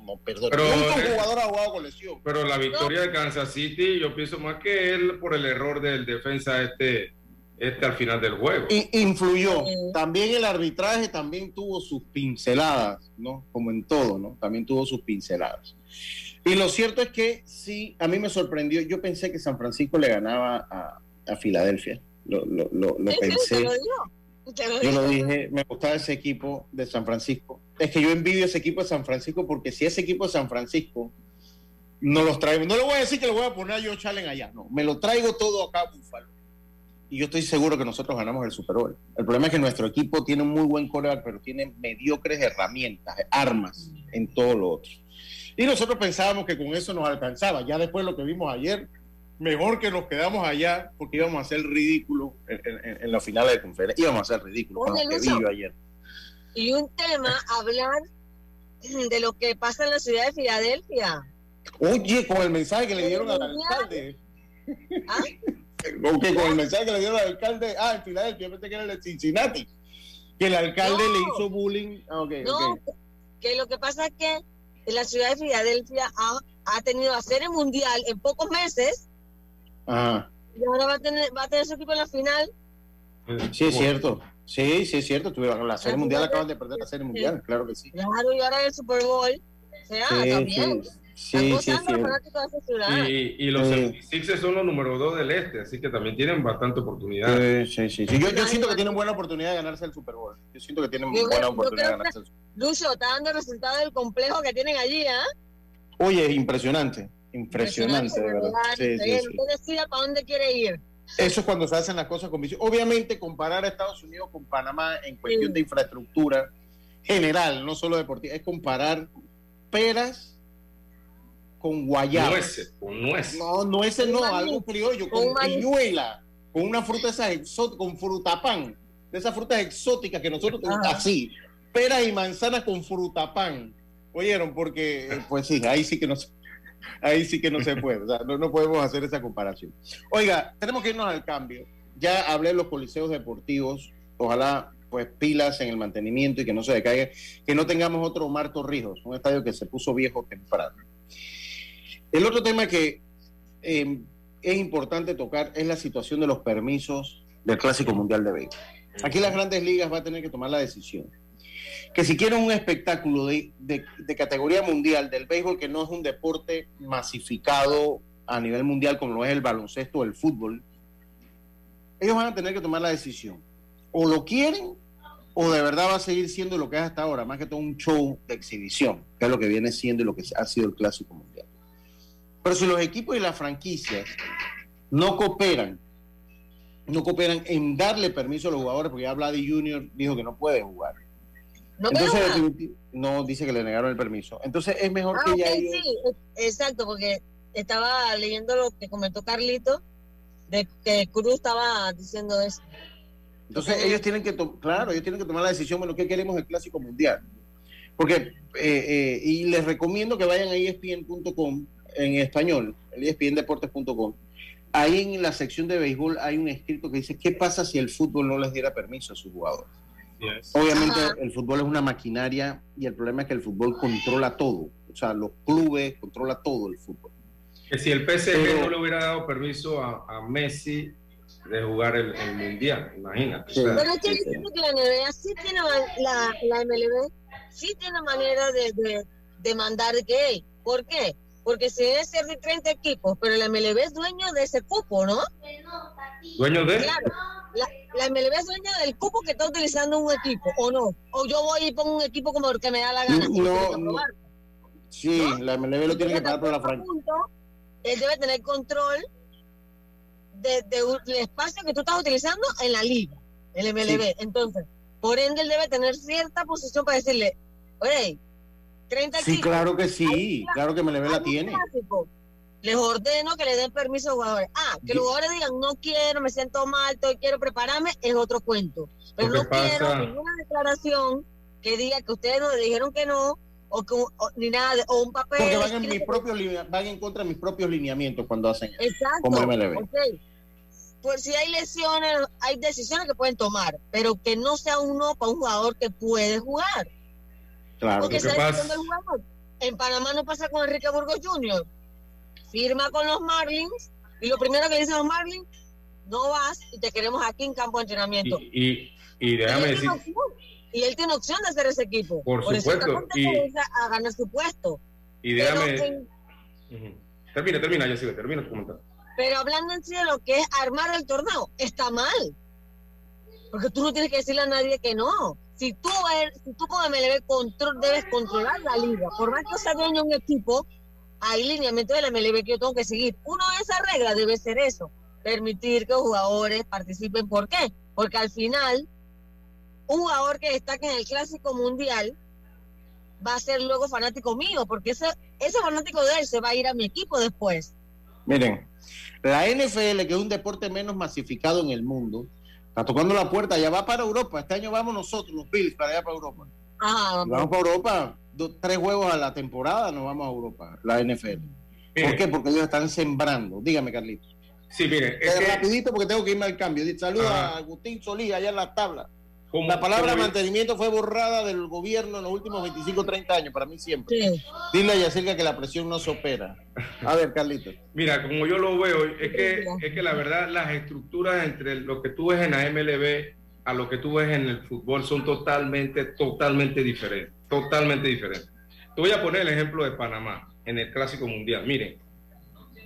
no, perdón. Pero, un jugador ha jugado con lesión. Pero la victoria de Kansas City, yo pienso más que él por el error del defensa este, este al final del juego. Y, influyó. También el arbitraje también tuvo sus pinceladas, ¿no? Como en todo, ¿no? También tuvo sus pinceladas. Y lo cierto es que sí, a mí me sorprendió. Yo pensé que San Francisco le ganaba a, a Filadelfia. Lo, lo, lo, lo pensé. Yo lo dije, me gustaba ese equipo de San Francisco. Es que yo envidio ese equipo de San Francisco porque si ese equipo de San Francisco no los traigo, no le voy a decir que lo voy a poner yo Challenge allá, no, me lo traigo todo acá a Búfalo. Y yo estoy seguro que nosotros ganamos el Super Bowl. El problema es que nuestro equipo tiene un muy buen coreback, pero tiene mediocres herramientas, armas en todo lo otro. Y nosotros pensábamos que con eso nos alcanzaba. Ya después lo que vimos ayer, mejor que nos quedamos allá porque íbamos a hacer ridículo en, la final de conferencia. Íbamos a hacer ridículo con lo que vi yo ayer. Y un tema, hablar de lo que pasa en la ciudad de Filadelfia. Oye, con el mensaje que le dieron al alcalde. ¿Ah? con el mensaje que le dieron al alcalde, ah, en Filadelfia, yo pensé que era el de Cincinnati, que el alcalde le hizo bullying. Ah, no, que lo que pasa es que en la ciudad de Filadelfia ha, ha tenido a el mundial en pocos meses y ahora va a tener, va a tener su equipo en la final. Sí, es cierto. Sí, sí, es cierto. Tuvieron la serie mundial, acaban de perder la serie mundial, claro que sí. Claro, y ahora el Super Bowl. O sea, sí, también. Sí, sí, sí, y, y, los Sixers son los número dos del este, así que también tienen bastante oportunidad. Sí, sí, sí. Yo, yo, siento que tienen buena oportunidad de ganarse el Super Bowl. Yo siento que tienen buena oportunidad de ganarse el Super Bowl. Lucho, está dando el resultado del complejo que tienen allí, ¿eh? Oye, impresionante. Impresionante, de verdad. Sí, sí, para dónde quiere ir. Eso es cuando se hacen las cosas con visión. Obviamente, comparar a Estados Unidos con Panamá en cuestión de infraestructura general, no solo deportiva, es comparar peras con guayaba. Nueces, con nueces. No, nueces no, algo criollo, con piñuela, con una fruta esa exótica, con frutapán, de esas frutas exóticas que nosotros tenemos así, peras y manzanas con frutapán. ¿Oyeron? Porque, pues sí, ahí sí que no ahí sí que no se puede, no, podemos hacer esa comparación. Oiga, tenemos que irnos al cambio. Ya hablé de los coliseos deportivos, ojalá pues pilas en el mantenimiento y que no se decaiga, que no tengamos otro Omar Torrijos, un estadio que se puso viejo temprano. El otro tema que em, es importante tocar es la situación de los permisos del Clásico Mundial de Béisbol. Aquí las grandes ligas van a tener que tomar la decisión que si quieren un espectáculo de, categoría mundial del béisbol, que no es un deporte masificado a nivel mundial como lo es el baloncesto o el fútbol, ellos van a tener que tomar la decisión. O lo quieren o de verdad va a seguir siendo lo que es hasta ahora, más que todo un show de exhibición, que es lo que viene siendo y lo que ha sido el clásico mundial. Pero si los equipos y las franquicias no cooperan, no cooperan en darle permiso a los jugadores, porque ya Vladi Junior dijo que no puede jugar no Entonces, no dice que le negaron el permiso. Entonces es mejor que ah, ya. Sí, exacto, porque estaba leyendo lo que comentó Carlito, de que Cruz estaba diciendo eso. Entonces ellos tienen que, claro, ellos tienen que tomar la decisión, bueno, ¿qué queremos el Clásico Mundial? Porque, eh, eh, y les recomiendo que vayan a ESPN.com en español, el ESPNdeportes.com, ahí en la sección de béisbol hay un escrito que dice, ¿qué pasa si el fútbol no les diera permiso a sus jugadores? Obviamente el fútbol es una maquinaria y el problema es que el fútbol controla todo. O sea, los clubes controla todo el fútbol. Que si el PSG no le hubiera dado permiso a, Messi de jugar el, Mundial, imagínate. Pero es que que la NBA sí tiene, la, la MLB sí tiene manera de, de, de mandar que, ¿por qué? Porque si debe ser de 30 equipos, pero la MLB es dueño de ese cupo, ¿no? ¿Dueño de? Claro. La, la MLB es dueña del cupo que está utilizando un equipo, ¿o no? O yo voy y pongo un equipo como el que me da la gana. No, no. Sí, la MLB lo tiene que pagar por la franquicia. Él debe tener control del de, espacio que tú estás utilizando en la liga, el MLB. Entonces, por ende, él debe tener cierta posición para decirle, oye, Sí, claro que sí, claro que MLB la tiene. Les ordeno que le den permiso a los jugadores. Ah, que los jugadores digan, no quiero, me siento mal, quiero prepararme, es otro cuento. Pero no quiero ninguna declaración que diga que ustedes no dijeron que no, o, que, ni nada, o un papel. Porque van en, mis propios, van en contra de mis propios lineamientos cuando hacen eso. Exacto. Como MLB. Pues si hay lesiones, hay decisiones que pueden tomar, pero que no sea uno para un jugador que puede jugar. Claro, que En Panamá no pasa con Enrique Burgos Jr. Firma con los Marlins y lo primero que dicen los Marlins, no vas y te queremos aquí en campo de entrenamiento. Y, y, déjame decir. Y él tiene opción de hacer ese equipo. Por, supuesto. Y, a ganar su puesto. Y déjame. Termina, termina, ya sigue, termina tu comentario. Pero hablando en sí de lo que es armar el torneo, está mal. Porque tú no tienes que decirle a nadie que no si tú, eres, si tú como MLB control, debes controlar la liga, por más que sea dueño de un equipo, hay lineamientos de la MLB que yo tengo que seguir. Uno de esas reglas debe ser eso, permitir que los jugadores participen. ¿Por qué? Porque al final, un jugador que destaque en el Clásico Mundial va a ser luego fanático mío, porque ese, ese fanático de él se va a ir a mi equipo después. Miren, la NFL, que es un deporte menos masificado en el mundo, Está tocando la puerta, ya va para Europa. Este año vamos nosotros, los Bills, para allá para Europa. Ah, vamos para Europa. Tres juegos a la temporada, nos vamos a Europa, la NFL. ¿Por qué? Porque ellos están sembrando. Dígame, Carlitos. Sí, mire. Es que... Rapidito porque tengo que irme al cambio. Saluda a Agustín Solís allá en la tabla la palabra mantenimiento fue borrada del gobierno en los últimos 25 o 30 años, para mí siempre. Dile a Yacirca que la presión no se opera. A ver, Carlito. Mira, como yo lo veo, es que, es que la verdad las estructuras entre lo que tú ves en la MLB a lo que tú ves en el fútbol son totalmente, totalmente diferentes. Totalmente diferentes. Te voy a poner el ejemplo de Panamá en el Clásico Mundial. Miren,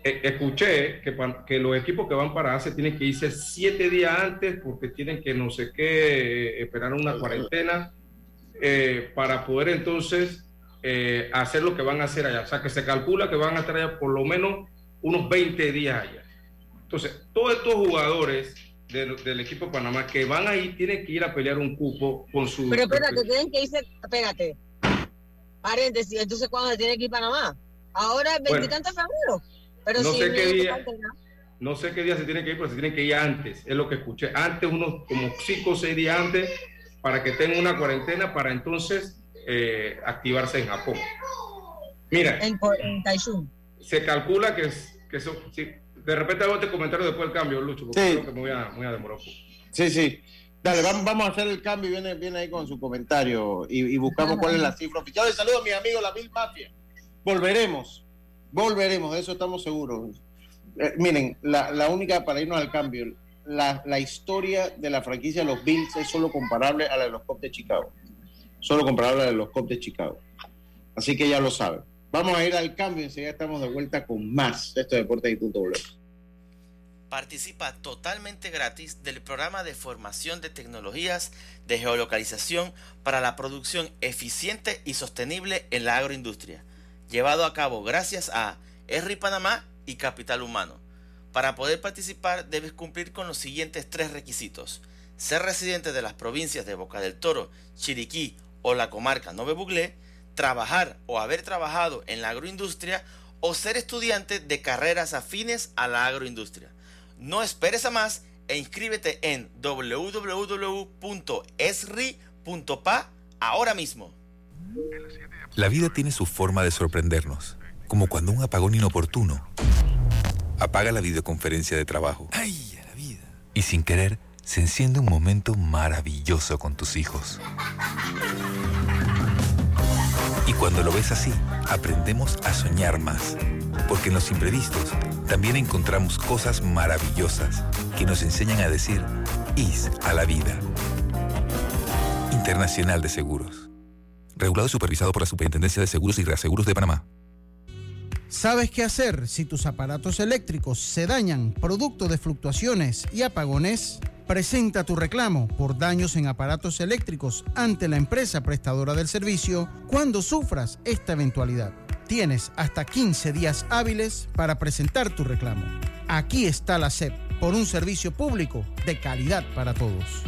eh, escuché que, los equipos que van para Asia tienen que irse siete días antes porque tienen que no sé qué, eh, esperar una cuarentena eh, para poder entonces hacer lo que van a hacer allá. O sea, que se calcula que van a estar allá por lo menos unos 20 días allá. Entonces, todos estos jugadores del, equipo Panamá que van ahí tienen que ir a pelear un cupo con su... Pero espérate, tienen que irse, espérate, paréntesis, entonces ¿cuándo se tiene que ir Panamá? Ahora es veintitantos de febrero no sé qué día. No sé qué día se tiene que ir, pero se tiene que ir antes. Es lo que escuché. Antes, unos como cinco o seis días antes, para que tenga una cuarentena, para entonces eh, activarse en Japón. Mira. En, Se calcula que, que eso, de repente hago este comentario después del cambio, Lucho, porque creo que me voy a, demorar Sí, sí. Dale, vamos, vamos a hacer el cambio y viene, viene ahí con su comentario y, buscamos cuál es la cifra oficial. Saludos a mi amigo la Bill Mafia. Volveremos Volveremos, de eso estamos seguros. Eh, miren, la, única para irnos al cambio, la, la, historia de la franquicia de los Bills es solo comparable a la de los Cubs de Chicago. Solo comparable a la de los Cubs de Chicago. Así que ya lo saben. Vamos a ir al cambio y enseguida estamos de vuelta con más de este deporte y punto Participa totalmente gratis del programa de formación de tecnologías de geolocalización para la producción eficiente y sostenible en la agroindustria llevado a cabo gracias a ERRI Panamá y Capital Humano. Para poder participar debes cumplir con los siguientes tres requisitos. Ser residente de las provincias de Boca del Toro, Chiriquí o la comarca Nove Buglé, trabajar o haber trabajado en la agroindustria o ser estudiante de carreras afines a la agroindustria. No esperes a más e inscríbete en www.esri.pa ahora mismo. La vida tiene su forma de sorprendernos, como cuando un apagón inoportuno Apaga la videoconferencia de trabajo. ¡Ay, a la vida! Y sin querer, se enciende un momento maravilloso con tus hijos. Y cuando lo ves así, aprendemos a soñar más. Porque en los imprevistos también encontramos cosas maravillosas que nos enseñan a decir IS a la vida. Internacional de Seguros. Regulado y supervisado por la Superintendencia de Seguros y Reaseguros de Panamá. ¿Sabes qué hacer si tus aparatos eléctricos se dañan producto de fluctuaciones y apagones? Presenta tu reclamo por daños en aparatos eléctricos ante la empresa prestadora del servicio cuando sufras esta eventualidad. Tienes hasta 15 días hábiles para presentar tu reclamo. Aquí está la SEP por un servicio público de calidad para todos.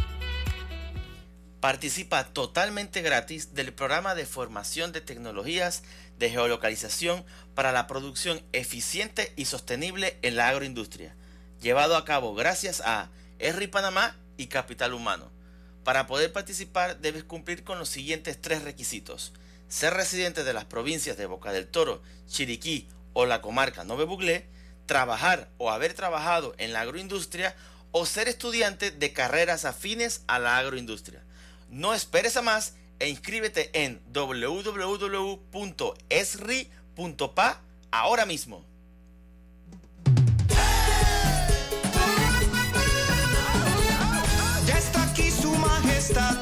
Participa totalmente gratis del programa de formación de tecnologías de geolocalización para la producción eficiente y sostenible en la agroindustria, llevado a cabo gracias a ERRI Panamá y Capital Humano. Para poder participar debes cumplir con los siguientes tres requisitos. Ser residente de las provincias de Boca del Toro, Chiriquí o la comarca Nove Buglé, trabajar o haber trabajado en la agroindustria o ser estudiante de carreras afines a la agroindustria. No esperes a más e inscríbete en www.esri.pa ahora mismo. Ya está aquí su majestad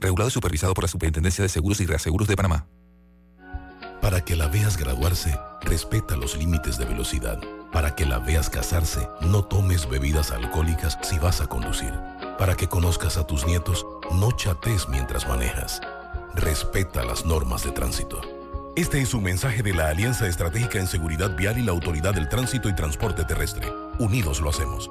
Regulado y supervisado por la Superintendencia de Seguros y Reaseguros de Panamá. Para que la veas graduarse, respeta los límites de velocidad. Para que la veas casarse, no tomes bebidas alcohólicas si vas a conducir. Para que conozcas a tus nietos, no chates mientras manejas. Respeta las normas de tránsito. Este es un mensaje de la Alianza Estratégica en Seguridad Vial y la Autoridad del Tránsito y Transporte Terrestre. Unidos lo hacemos.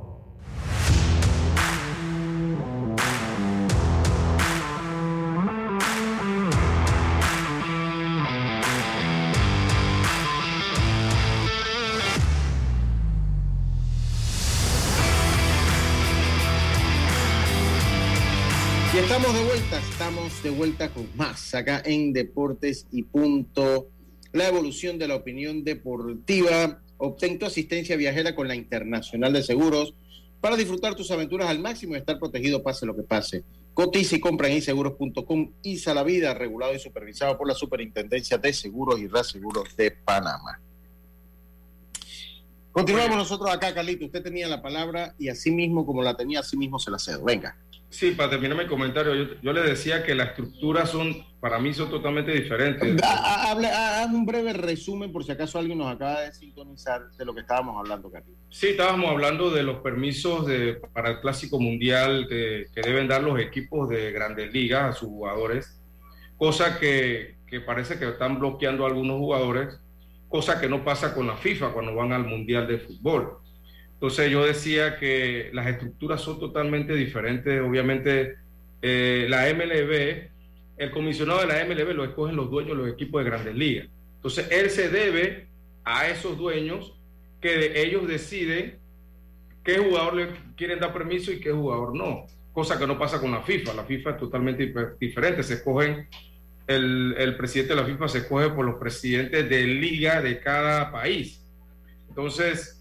Estamos de vuelta, estamos de vuelta con más acá en Deportes y Punto. La evolución de la opinión deportiva. Obtén tu asistencia viajera con la Internacional de Seguros para disfrutar tus aventuras al máximo y estar protegido pase lo que pase. Cotiza y compra en inseguros.com. ISA la vida, regulado y supervisado por la Superintendencia de Seguros y Reaseguros de Panamá. Continuamos nosotros acá, Carlito. Usted tenía la palabra y así mismo, como la tenía, así mismo se la cedo. Venga. Sí, para terminar mi comentario, yo, yo le decía que las estructuras son, para mí son totalmente diferentes. Haz un breve resumen por si acaso alguien nos acaba de sintonizar de lo que estábamos hablando, Carlos. Sí, estábamos hablando de los permisos de, para el Clásico Mundial que, que deben dar los equipos de grandes ligas a sus jugadores, cosa que, que parece que están bloqueando a algunos jugadores, cosa que no pasa con la FIFA cuando van al Mundial de Fútbol. Entonces yo decía que las estructuras son totalmente diferentes. Obviamente eh, la MLB, el comisionado de la MLB lo escogen los dueños de los equipos de grandes ligas. Entonces él se debe a esos dueños que ellos deciden qué jugador le quieren dar permiso y qué jugador no. Cosa que no pasa con la FIFA. La FIFA es totalmente dif- diferente. Se escogen, el, el presidente de la FIFA se escoge por los presidentes de liga de cada país. Entonces,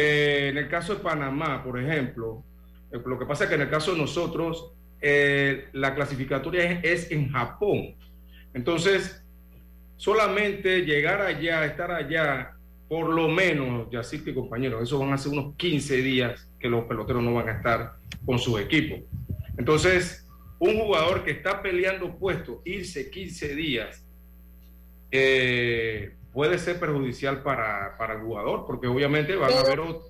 eh, en el caso de Panamá, por ejemplo, eh, lo que pasa es que en el caso de nosotros, eh, la clasificatoria es, es en Japón. Entonces, solamente llegar allá, estar allá, por lo menos, Yacirte y compañeros, eso van a ser unos 15 días que los peloteros no van a estar con sus equipos. Entonces, un jugador que está peleando puesto, irse 15 días, eh, puede ser perjudicial para, para el jugador, porque obviamente van a haber ot-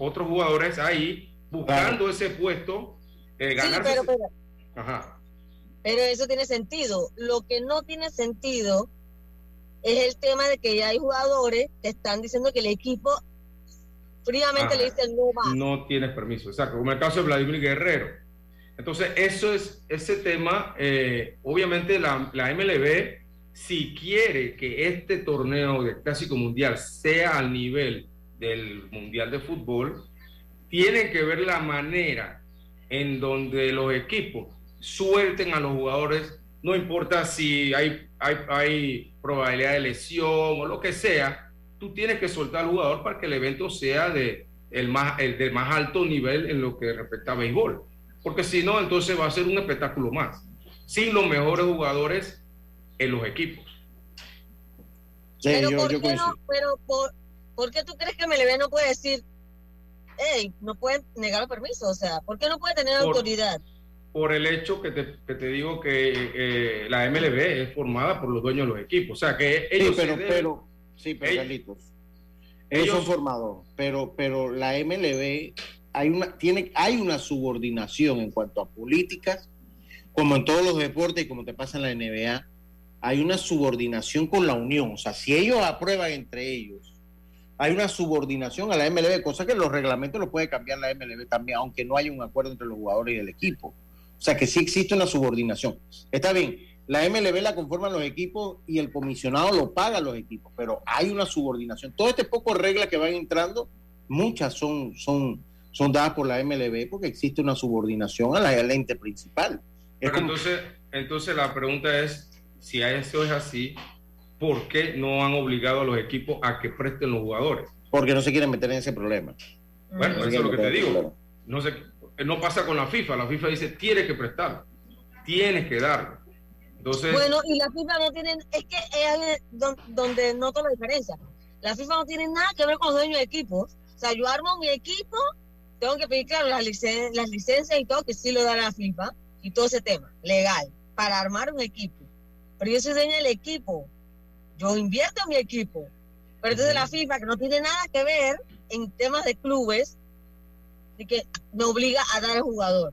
otros jugadores ahí buscando ese puesto, eh, Sí, ganarse pero, pero, Ajá. pero eso tiene sentido. Lo que no tiene sentido es el tema de que ya hay jugadores que están diciendo que el equipo fríamente Ah, le dice no va. no tienes permiso, exacto, como el caso de Vladimir Guerrero. Entonces, eso es ese tema, eh, obviamente la, la MLB, si quiere que este torneo del Clásico Mundial sea al nivel del Mundial de Fútbol, tiene que ver la manera en donde los equipos suelten a los jugadores, no importa si hay, hay, hay probabilidad de lesión o lo que sea, tú tienes que soltar al jugador para que el evento sea de el más, el de más alto nivel en lo que respecta a béisbol. Porque si no, entonces va a ser un espectáculo más. Sin los mejores jugadores en los equipos. pero ¿por qué no? Pero por, ¿por qué tú crees que MLB no puede decir, hey, no pueden negar el permiso? O sea, ¿por qué no puede tener Por- autoridad? Por el hecho que te, que te digo que eh, la MLB es formada por los dueños de los equipos. O sea, que ellos sí, pero, deben- pero, sí, pero, ellos- Carlitos, ellos son formadores, pero, pero la MLB hay una, tiene, hay una subordinación en cuanto a políticas, como en todos los deportes y como te pasa en la NBA, hay una subordinación con la Unión. O sea, si ellos aprueban entre ellos, hay una subordinación a la MLB, cosa que los reglamentos los puede cambiar la MLB también, aunque no haya un acuerdo entre los jugadores y el equipo. O sea, que sí existe una subordinación. Está bien, la MLB la conforman los equipos y el comisionado lo paga a los equipos, pero hay una subordinación. Todo este poco reglas que van entrando, muchas son, son, son dadas por la MLB porque existe una subordinación a la al ente principal. Es Pero como- entonces, entonces la pregunta es, si eso es así, ¿por qué no han obligado a los equipos a que presten los jugadores? porque no se quieren meter en ese problema. Bueno, No eso es lo que te digo. problema. No, pasa con la FIFA. La FIFA dice, tienes que prestarlo. Tienes que darlo. Entonces, Bueno, y la FIFA no tiene, es que es donde noto la diferencia. La FIFA no tiene nada que ver con los dueños de equipos. O sea, yo armo mi equipo, tengo que pedir, claro, las, licen- las licencias y todo, que sí lo da la FIFA, y todo ese tema, legal, para armar un equipo. Pero yo soy dueña del equipo, yo invierto en mi equipo. Pero entonces la FIFA, que no tiene nada que ver en temas de clubes, y que me obliga a dar al jugador.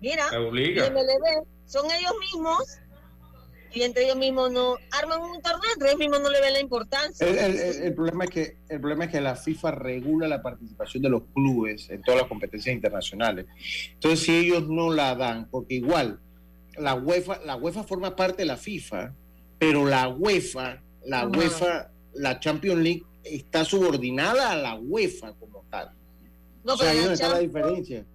Mira, MLB son ellos mismos y entre ellos mismos no arman un torneo, entre ellos mismos no le ven la importancia. El, el- el- el problema es que el problema es que la FIFA regula la participación de los clubes en todas las competencias internacionales. Entonces, si ellos no la dan, porque igual la UEFA, la UEFA forma parte de la FIFA, pero la UEFA, la. UEFA, la Champions League está subordinada a la UEFA como tal. No, o sea, pero ahí la donde está la diferencia.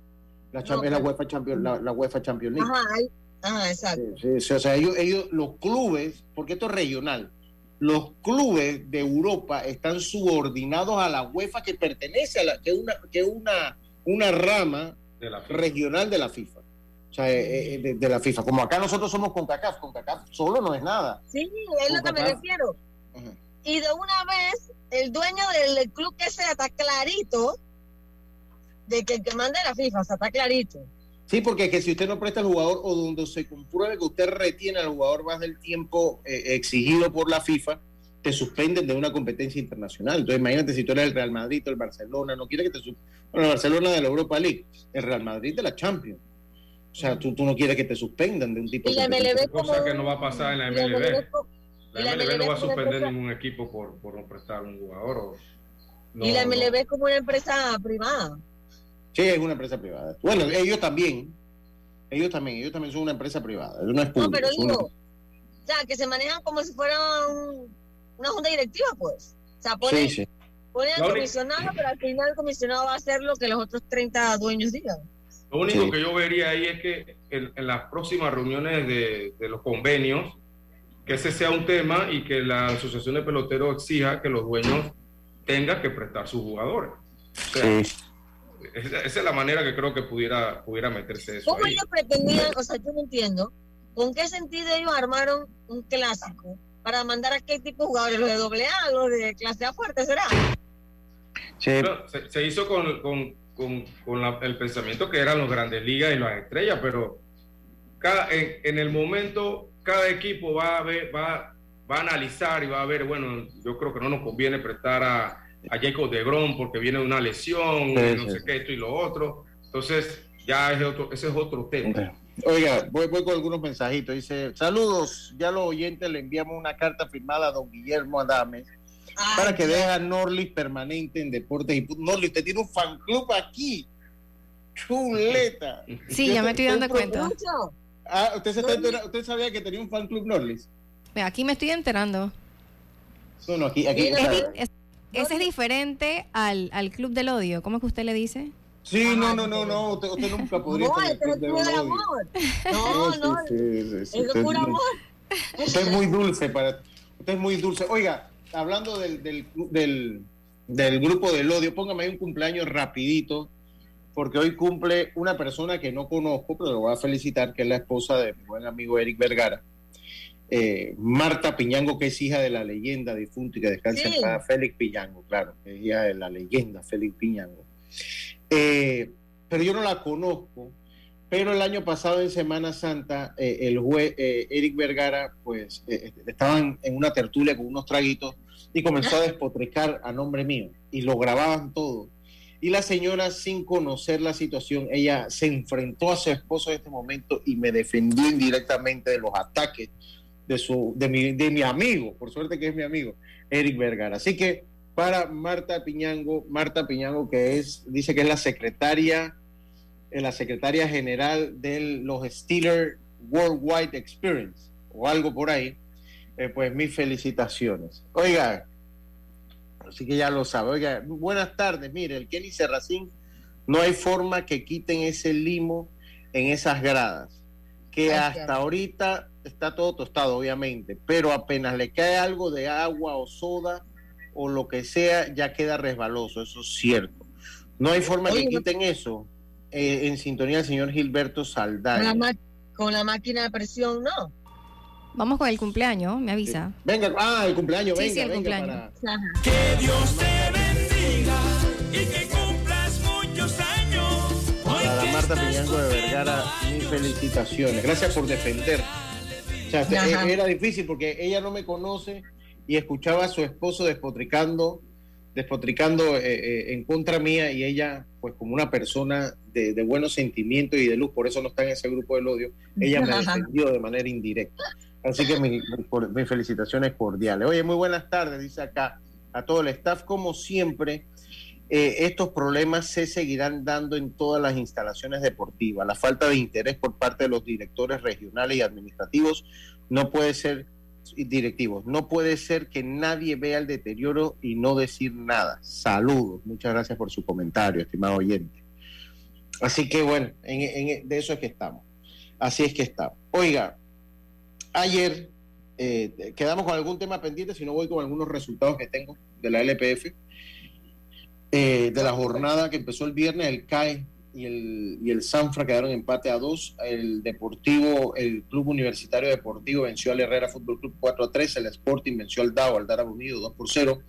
La, No, Champions- la UEFA Champions, la, la UEFA Champions League. Ajá, ahí- ajá, exacto. Sí, sí, o sea, ellos, ellos, los clubes, porque esto es regional, los clubes de Europa están subordinados a la UEFA que pertenece a la, que es una, que es una, una rama de la FIFA. regional de la FIFA. Sea, eh, eh, de, de la FIFA. Como acá nosotros somos CONCACAF, CONCACAF solo no es nada. Sí, es lo que me refiero. Y de una vez, el dueño del club que sea está clarito de que el que manda es la FIFA, o sea, está clarito. Sí, porque que si usted no presta al jugador o donde se compruebe que usted retiene al jugador más del tiempo eh, exigido por la FIFA, te suspenden de una competencia internacional. Entonces, imagínate si tú eres el Real Madrid o el Barcelona, no quiere que te suspendan. Bueno, el Barcelona de la Europa League, el Real Madrid de la Champions. O sea, tú, tú no quieres que te suspendan de un tipo de. MLB Cosa que no va a pasar en la MLB. La MLB no va a suspender ningún equipo por, por no prestar un jugador. o- no, y la no. MLB es como una empresa privada. Sí, es una empresa privada. Bueno, ellos también. Ellos también, ellos también son una empresa privada. No es No, público. pero es una- digo, o sea, que se manejan como si fuera un- una junta directiva, pues. O sea, ponen, Sí, sí. ponen al comisionado, pero al final el comisionado va a hacer lo que los otros 30 dueños digan. Lo único Sí. que yo vería ahí es que en, en las próximas reuniones de, de los convenios, que ese sea un tema y que la Asociación de Peloteros exija que los dueños tengan que prestar sus jugadores. O sea, Sí. esa, esa es la manera que creo que pudiera, pudiera meterse eso ¿Cómo ahí. ellos pretendían, o sea, yo no entiendo, con qué sentido ellos armaron un clásico para mandar a qué tipo de jugadores, los de doble A, los de clase A fuerte, será? Sí. Bueno, se, se hizo con, con- con- con la- el pensamiento que eran los grandes ligas y las estrellas, pero cada, en, en el momento cada equipo va a ver, va, va a analizar y va a ver, bueno, yo creo que no nos conviene prestar a, a Jacob de Grom porque viene de una lesión, Sí, no sí, sé sí. qué, esto y lo otro. Entonces, ya es otro, ese es otro tema. Oiga, voy, voy con algunos mensajitos. Dice, saludos, ya los oyentes le enviamos una carta firmada a don Guillermo Adames para que deje a Norlis permanente en Deportes y. Norlis, usted tiene un fan club aquí. Chuleta. Sí, ya me estoy dando cuenta. Ah, ¿usted, se está ¿usted sabía que tenía un fan club Norlis? Aquí me estoy enterando. No, no, aquí. aquí. Es ese es diferente al, al Club del Odio. ¿Cómo es que usted le dice? Sí, no, no, no, no. Usted, usted nunca podría No, estar en el este es club de el club del odio. amor. No, no, Sí, sí, sí, sí, es usted- puro amor. Usted es muy dulce para. Usted es muy dulce. Oiga, hablando del, del, del, del grupo del odio, póngame ahí un cumpleaños rapidito, porque hoy cumple una persona que no conozco, pero lo voy a felicitar, que es la esposa de mi buen amigo Eric Vergara. Eh, Marta Piñango, que es hija de la leyenda difunta y que descansa Sí. en paz, Félix Piñango, claro, que es hija de la leyenda Félix Piñango. Eh, pero yo no la conozco, pero el año pasado en Semana Santa, eh, el juez Eric Vergara, pues estaban en una tertulia con unos traguitos y comenzó a despotricar a nombre mío y lo grababan todo. Y la señora, sin conocer la situación, ella se enfrentó a su esposo en este momento y me defendió indirectamente de los ataques de, su, de, mi, de mi amigo, por suerte que es mi amigo, Eric Vergara. Así que para Marta Piñango, Marta Piñango, que es, dice que es la secretaria, eh, la secretaria general de los Steelers Worldwide Experience, o algo por ahí, eh, pues mis felicitaciones. Oiga, así que ya lo sabe. Oiga, buenas tardes. Mire, el Kenny Serracín, no hay forma que quiten ese limo en esas gradas, que hasta ahorita está todo tostado, obviamente, pero apenas le cae algo de agua o soda o lo que sea, ya queda resbaloso, eso es cierto. No hay forma Oye, que no- quiten eso eh, en sintonía del señor Gilberto Con la, Saldaña. con la máquina de presión, no. Vamos con el cumpleaños, me avisa. Venga, ah, el cumpleaños, Sí, venga, sí, el venga cumpleaños. para-. Que Dios te bendiga y que cumplas muchos años. Hoy Para que Marta Piñango de Vergara, mis felicitaciones. Gracias por defender. O sea, este, Ajá. era difícil porque ella no me conoce y escuchaba a su esposo despotricando, despotricando eh, eh, en contra mía y ella, pues como una persona de, de buenos sentimientos y de luz, por eso no está en ese grupo del odio, ella me defendió de manera indirecta. Así que mis felicitaciones cordiales. Oye, muy buenas tardes, dice acá a todo el staff, como siempre. eh, estos problemas se seguirán dando en todas las instalaciones deportivas. La falta de interés por parte de los directores regionales y administrativos no puede ser directivos. No puede ser que nadie vea el deterioro y no decir nada. Saludos. Muchas gracias por su comentario, estimado oyente. Así que bueno, en- en- de eso es que estamos. Así es que estamos. Oiga, ayer eh, quedamos con algún tema pendiente, si no voy con algunos resultados que tengo de la LPF eh, de la jornada que empezó el viernes, el CAE y el, Sanfra quedaron empate a dos. El Deportivo, el Club Universitario Deportivo venció al Herrera Fútbol Club 4 a 3. El Sporting venció al DAO, al Dárabe Unido 2 por 0.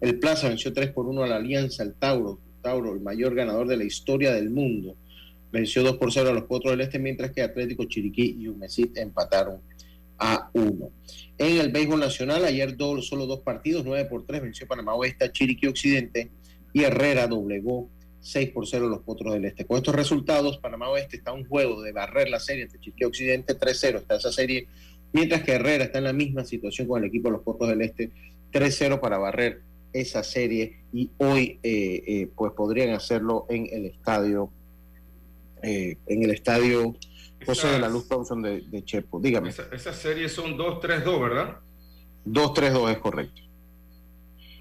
El Plaza venció 3 por 1 a la Alianza, el Tauro. Tauro, el mayor ganador de la historia del mundo. venció 2 por 0 a los Potros del Este, mientras que Atlético Chiriquí y Humesit empataron a 1. En el béisbol nacional, ayer solo dos partidos, 9 por 3, venció Panamá Oeste Chiriquí Occidente y Herrera doblegó 6 por 0 a los Potros del Este. Con estos resultados, Panamá Oeste está a un juego de barrer la serie entre Chiriquí Occidente, 3-0 está esa serie, mientras que Herrera está en la misma situación con el equipo de los Potros del Este, 3-0 para barrer esa serie y hoy eh, eh, pues podrían hacerlo en el estadio eh, en el estadio José de la Luz Thompson de, Chepo. Dígame. Esas esa series son 2-3-2, ¿verdad? 2-3-2 es correcto.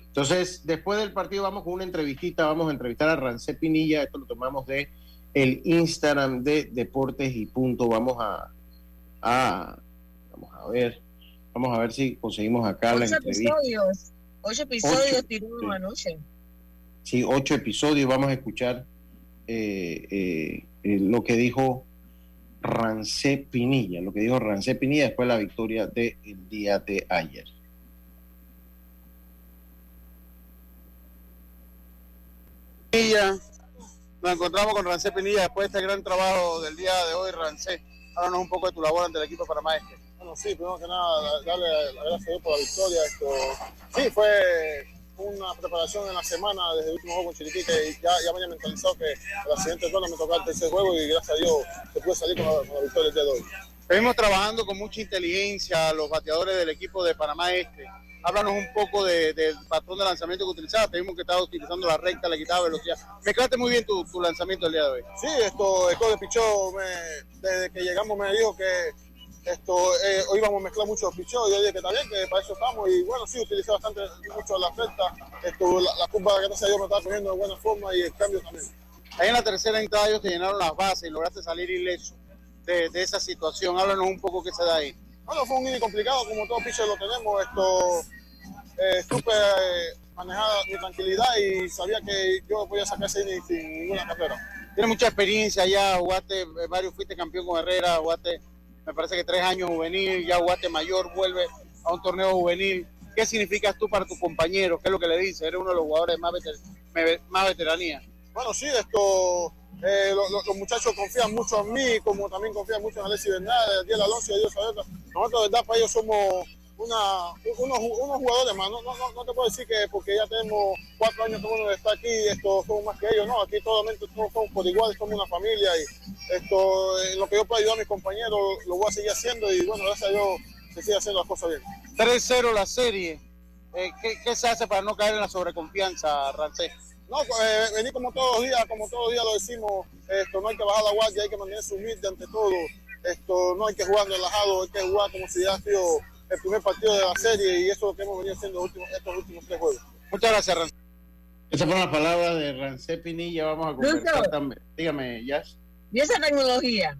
Entonces, después del partido vamos con una entrevistita, vamos a entrevistar a Rancé Pinilla, esto lo tomamos de el Instagram de Deportes y Punto. Vamos a, a vamos a ver, vamos a ver si conseguimos acá la entrevista. Episodios. Ocho episodios tiró anoche. Sí, ocho episodios. Vamos a escuchar eh, eh, eh, lo que dijo Rancé Pinilla, lo que dijo Rancé Pinilla después de la victoria del día de ayer. Nos encontramos con Rancé Pinilla después de este gran trabajo del día de hoy, Rancé. Háblanos un poco de tu labor ante el equipo para Maestre. Bueno, sí, primero que nada, darle las gracias por la victoria. Esto, sí, fue una preparación en la semana desde el último juego con Chiriquí que ya, ya me había mentalizado que la siguiente ronda me tocaba el tercer juego y gracias a Dios se puede salir con la, victoria de hoy. Venimos trabajando con mucha inteligencia los bateadores del equipo de Panamá Este. Háblanos un poco del patrón de lanzamiento que utilizaba. Tenemos que estar utilizando la recta, le quitaba velocidad. Mezclaste muy bien tu, tu lanzamiento el día de hoy. Sí, esto, esto de pichó, desde que llegamos me dijo que esto, eh, hoy vamos a mezclar muchos pichos, yo dije que también, que para eso estamos, y bueno, sí, utilicé bastante mucho la oferta, esto, la, la curva que no sé yo me estaba poniendo de buena forma y el cambio también. Ahí en la tercera entrada ellos te llenaron las bases y lograste salir ileso de, de esa situación, háblanos un poco qué se da ahí. Bueno, fue un inning complicado, como todos pitchers lo tenemos, esto, eh, supe eh, manejar mi tranquilidad y sabía que yo podía sacar ese inning sin ninguna carrera. Tienes mucha experiencia ya, jugaste, eh, varios fuiste campeón con Herrera, jugaste me parece que tres años juvenil, ya Guate Mayor vuelve a un torneo juvenil. ¿Qué significas tú para tus compañeros? ¿Qué es lo que le dices? Eres uno de los jugadores más, más veteranía. Bueno, sí, esto, eh, los muchachos confían mucho en mí, como también confían mucho en Alexis Bernal, Diego Alonso y Dios Nosotros, de verdad, para ellos somos una, unos, unos, jugadores más. No, no, no, te puedo decir que porque ya tenemos cuatro años que uno está aquí, esto somos más que ellos. No, aquí todos, todos somos por igual, somos una familia y esto, en lo que yo puedo ayudar a mis compañeros, lo voy a seguir haciendo y bueno, gracias a Dios se sigue haciendo las cosas bien. 3-0 la serie. Eh, ¿qué, ¿qué, se hace para no caer en la sobreconfianza, Rancé? No, eh, venir como todos los días, como todos los días lo decimos, esto, no hay que bajar la guardia, hay que mantenerse humilde ante todo. Esto, no hay que jugar relajado, hay que jugar como si ya sido el primer partido de la serie y eso es lo que hemos venido haciendo estos últimos tres juegos. Muchas gracias, Rancé. Esas fueron las palabras de Rancé Pinilla. Vamos a conversar también. Dígame, Yash. ¿Y esa tecnología?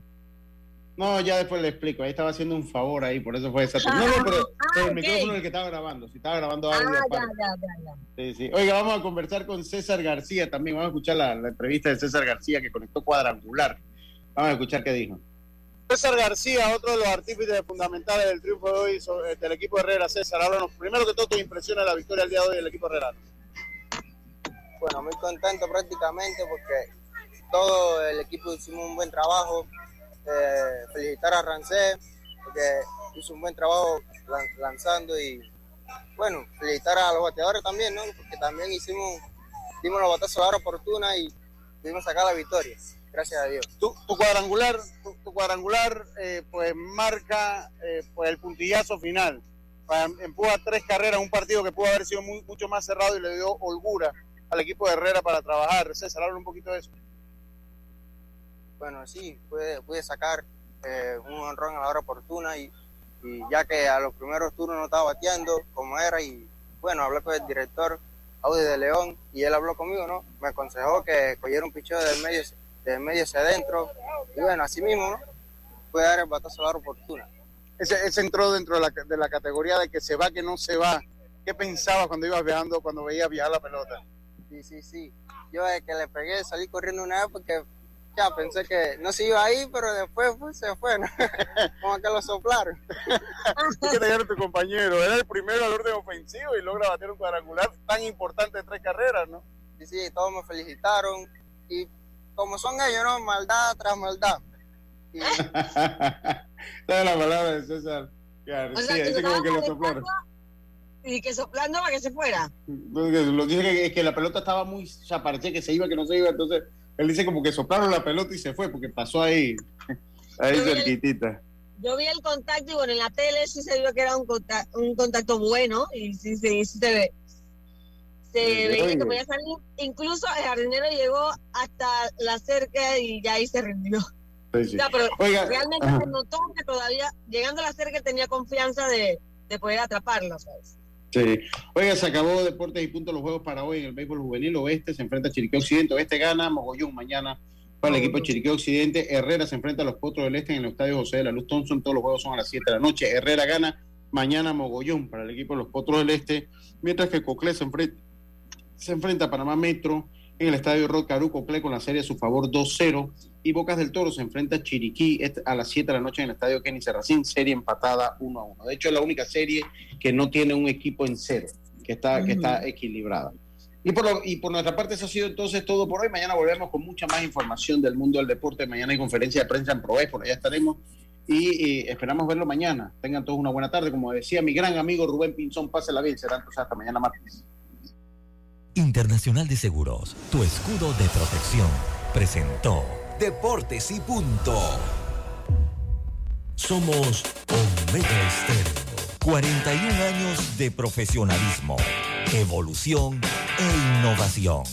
No, ya después le explico. Ahí estaba haciendo un favor ahí, por eso fue esa. Ah, no, no, pero, ah, el micrófono el que estaba grabando. Si estaba grabando audio. Ah, ya, ya, ya, Sí, sí. Oiga, vamos a conversar con César García también. Vamos a escuchar la, la entrevista de César García que conectó cuadrangular. Vamos a escuchar qué dijo. César García, otro de los artífices fundamentales del triunfo de hoy del equipo Herrera. César, háblanos primero que todo tus impresiones de la victoria del día de hoy del equipo Herrera. Bueno, muy contento prácticamente porque todo el equipo hicimos un buen trabajo. Eh, felicitar a Rancé porque hizo un buen trabajo lanzando y bueno, felicitar a los bateadores también, ¿no? Porque también hicimos, dimos los batazos a la hora oportuna y pudimos sacar la victoria gracias a Dios. Tu, cuadrangular, tu, cuadrangular eh, pues marca eh, pues el puntillazo final. Empuja tres carreras, un partido que pudo haber sido mucho más cerrado y le dio holgura al equipo de Herrera para trabajar. César, habla un poquito de eso. Bueno, sí, pude, pude sacar eh, un honrón a la hora oportuna y, y, ya que a los primeros turnos no estaba bateando como era y bueno, hablé con el director Audi de León y él habló conmigo, ¿no? Me aconsejó que cogiera un picheo del medio de medio hacia adentro. Y bueno, así mismo, ¿no? Puede dar el batazo a la oportuna. Ese, ese entró dentro de la, de la categoría de que se va, que no se va. ¿Qué pensabas cuando ibas viajando, cuando veías viajar la pelota? Sí, sí, sí. Yo de que le pegué, salí corriendo una vez porque ya pensé que no se iba ahí, pero después pues, se fue, ¿no? Como que lo soplaron. que te tu compañero. Era el primero al orden ofensivo y logra bater un cuadrangular tan importante de tres carreras, ¿no? Sí, sí, todos me felicitaron y como son ellos, ¿no? Maldad tras maldad. Y, Dame la palabra de César García. O sea, que dice lo como que lo soplaron. Y que soplando para que se fuera. Entonces, Lo dice que, es que la pelota estaba muy. O sea, parecía que se iba, que no se iba. Entonces, él dice como que soplaron la pelota y se fue, porque pasó ahí. Ahí Yo el- cerquitita. Yo vi el contacto y bueno, en la tele sí se vio que era un contacto, un contacto bueno y sí, sí, sí se ve. Sí, veía que podía salir. Incluso el jardinero llegó hasta la cerca y ya ahí se rindió. Sí, pero Oiga, realmente ajá. se notó que todavía, llegando a la cerca, tenía confianza de, de poder atraparlo. ¿sabes? Sí. Oiga, se acabó Deportes y Puntos los juegos para hoy en el béisbol juvenil. Oeste se enfrenta a Chiriquí Occidente. Oeste gana, Mogollón mañana para el equipo de Chiriquí Occidente. Herrera se enfrenta a los Potros del Este en el Estadio José de la Luz Thompson. Todos los juegos son a las 7 de la noche. Herrera gana mañana Mogollón para el equipo de los Potros del Este. Mientras que Coclé se enfrenta, se enfrenta a Panamá Metro en el Estadio Rod Caru. Coclé con la serie a su favor 2-0. Y Bocas del Toro se enfrenta a Chiriquí a las 7 de la noche en el Estadio Kenny Serracín. Serie empatada 1-1. De hecho, es la única serie que no tiene un equipo en cero, que está, que está equilibrada. Y por, lo- y por nuestra parte, eso ha sido entonces todo por hoy. Mañana volvemos con mucha más información del mundo del deporte. Mañana hay conferencia de prensa en Proes, por allá estaremos. Y, y esperamos verlo mañana. Tengan todos una buena tarde. Como decía mi gran amigo Rubén Pinzón, pásela bien. Será entonces hasta mañana martes. Internacional de Seguros, tu escudo de protección, presentó Deportes y punto. Somos Omega Estéreo. 41 años de profesionalismo, evolución e innovación.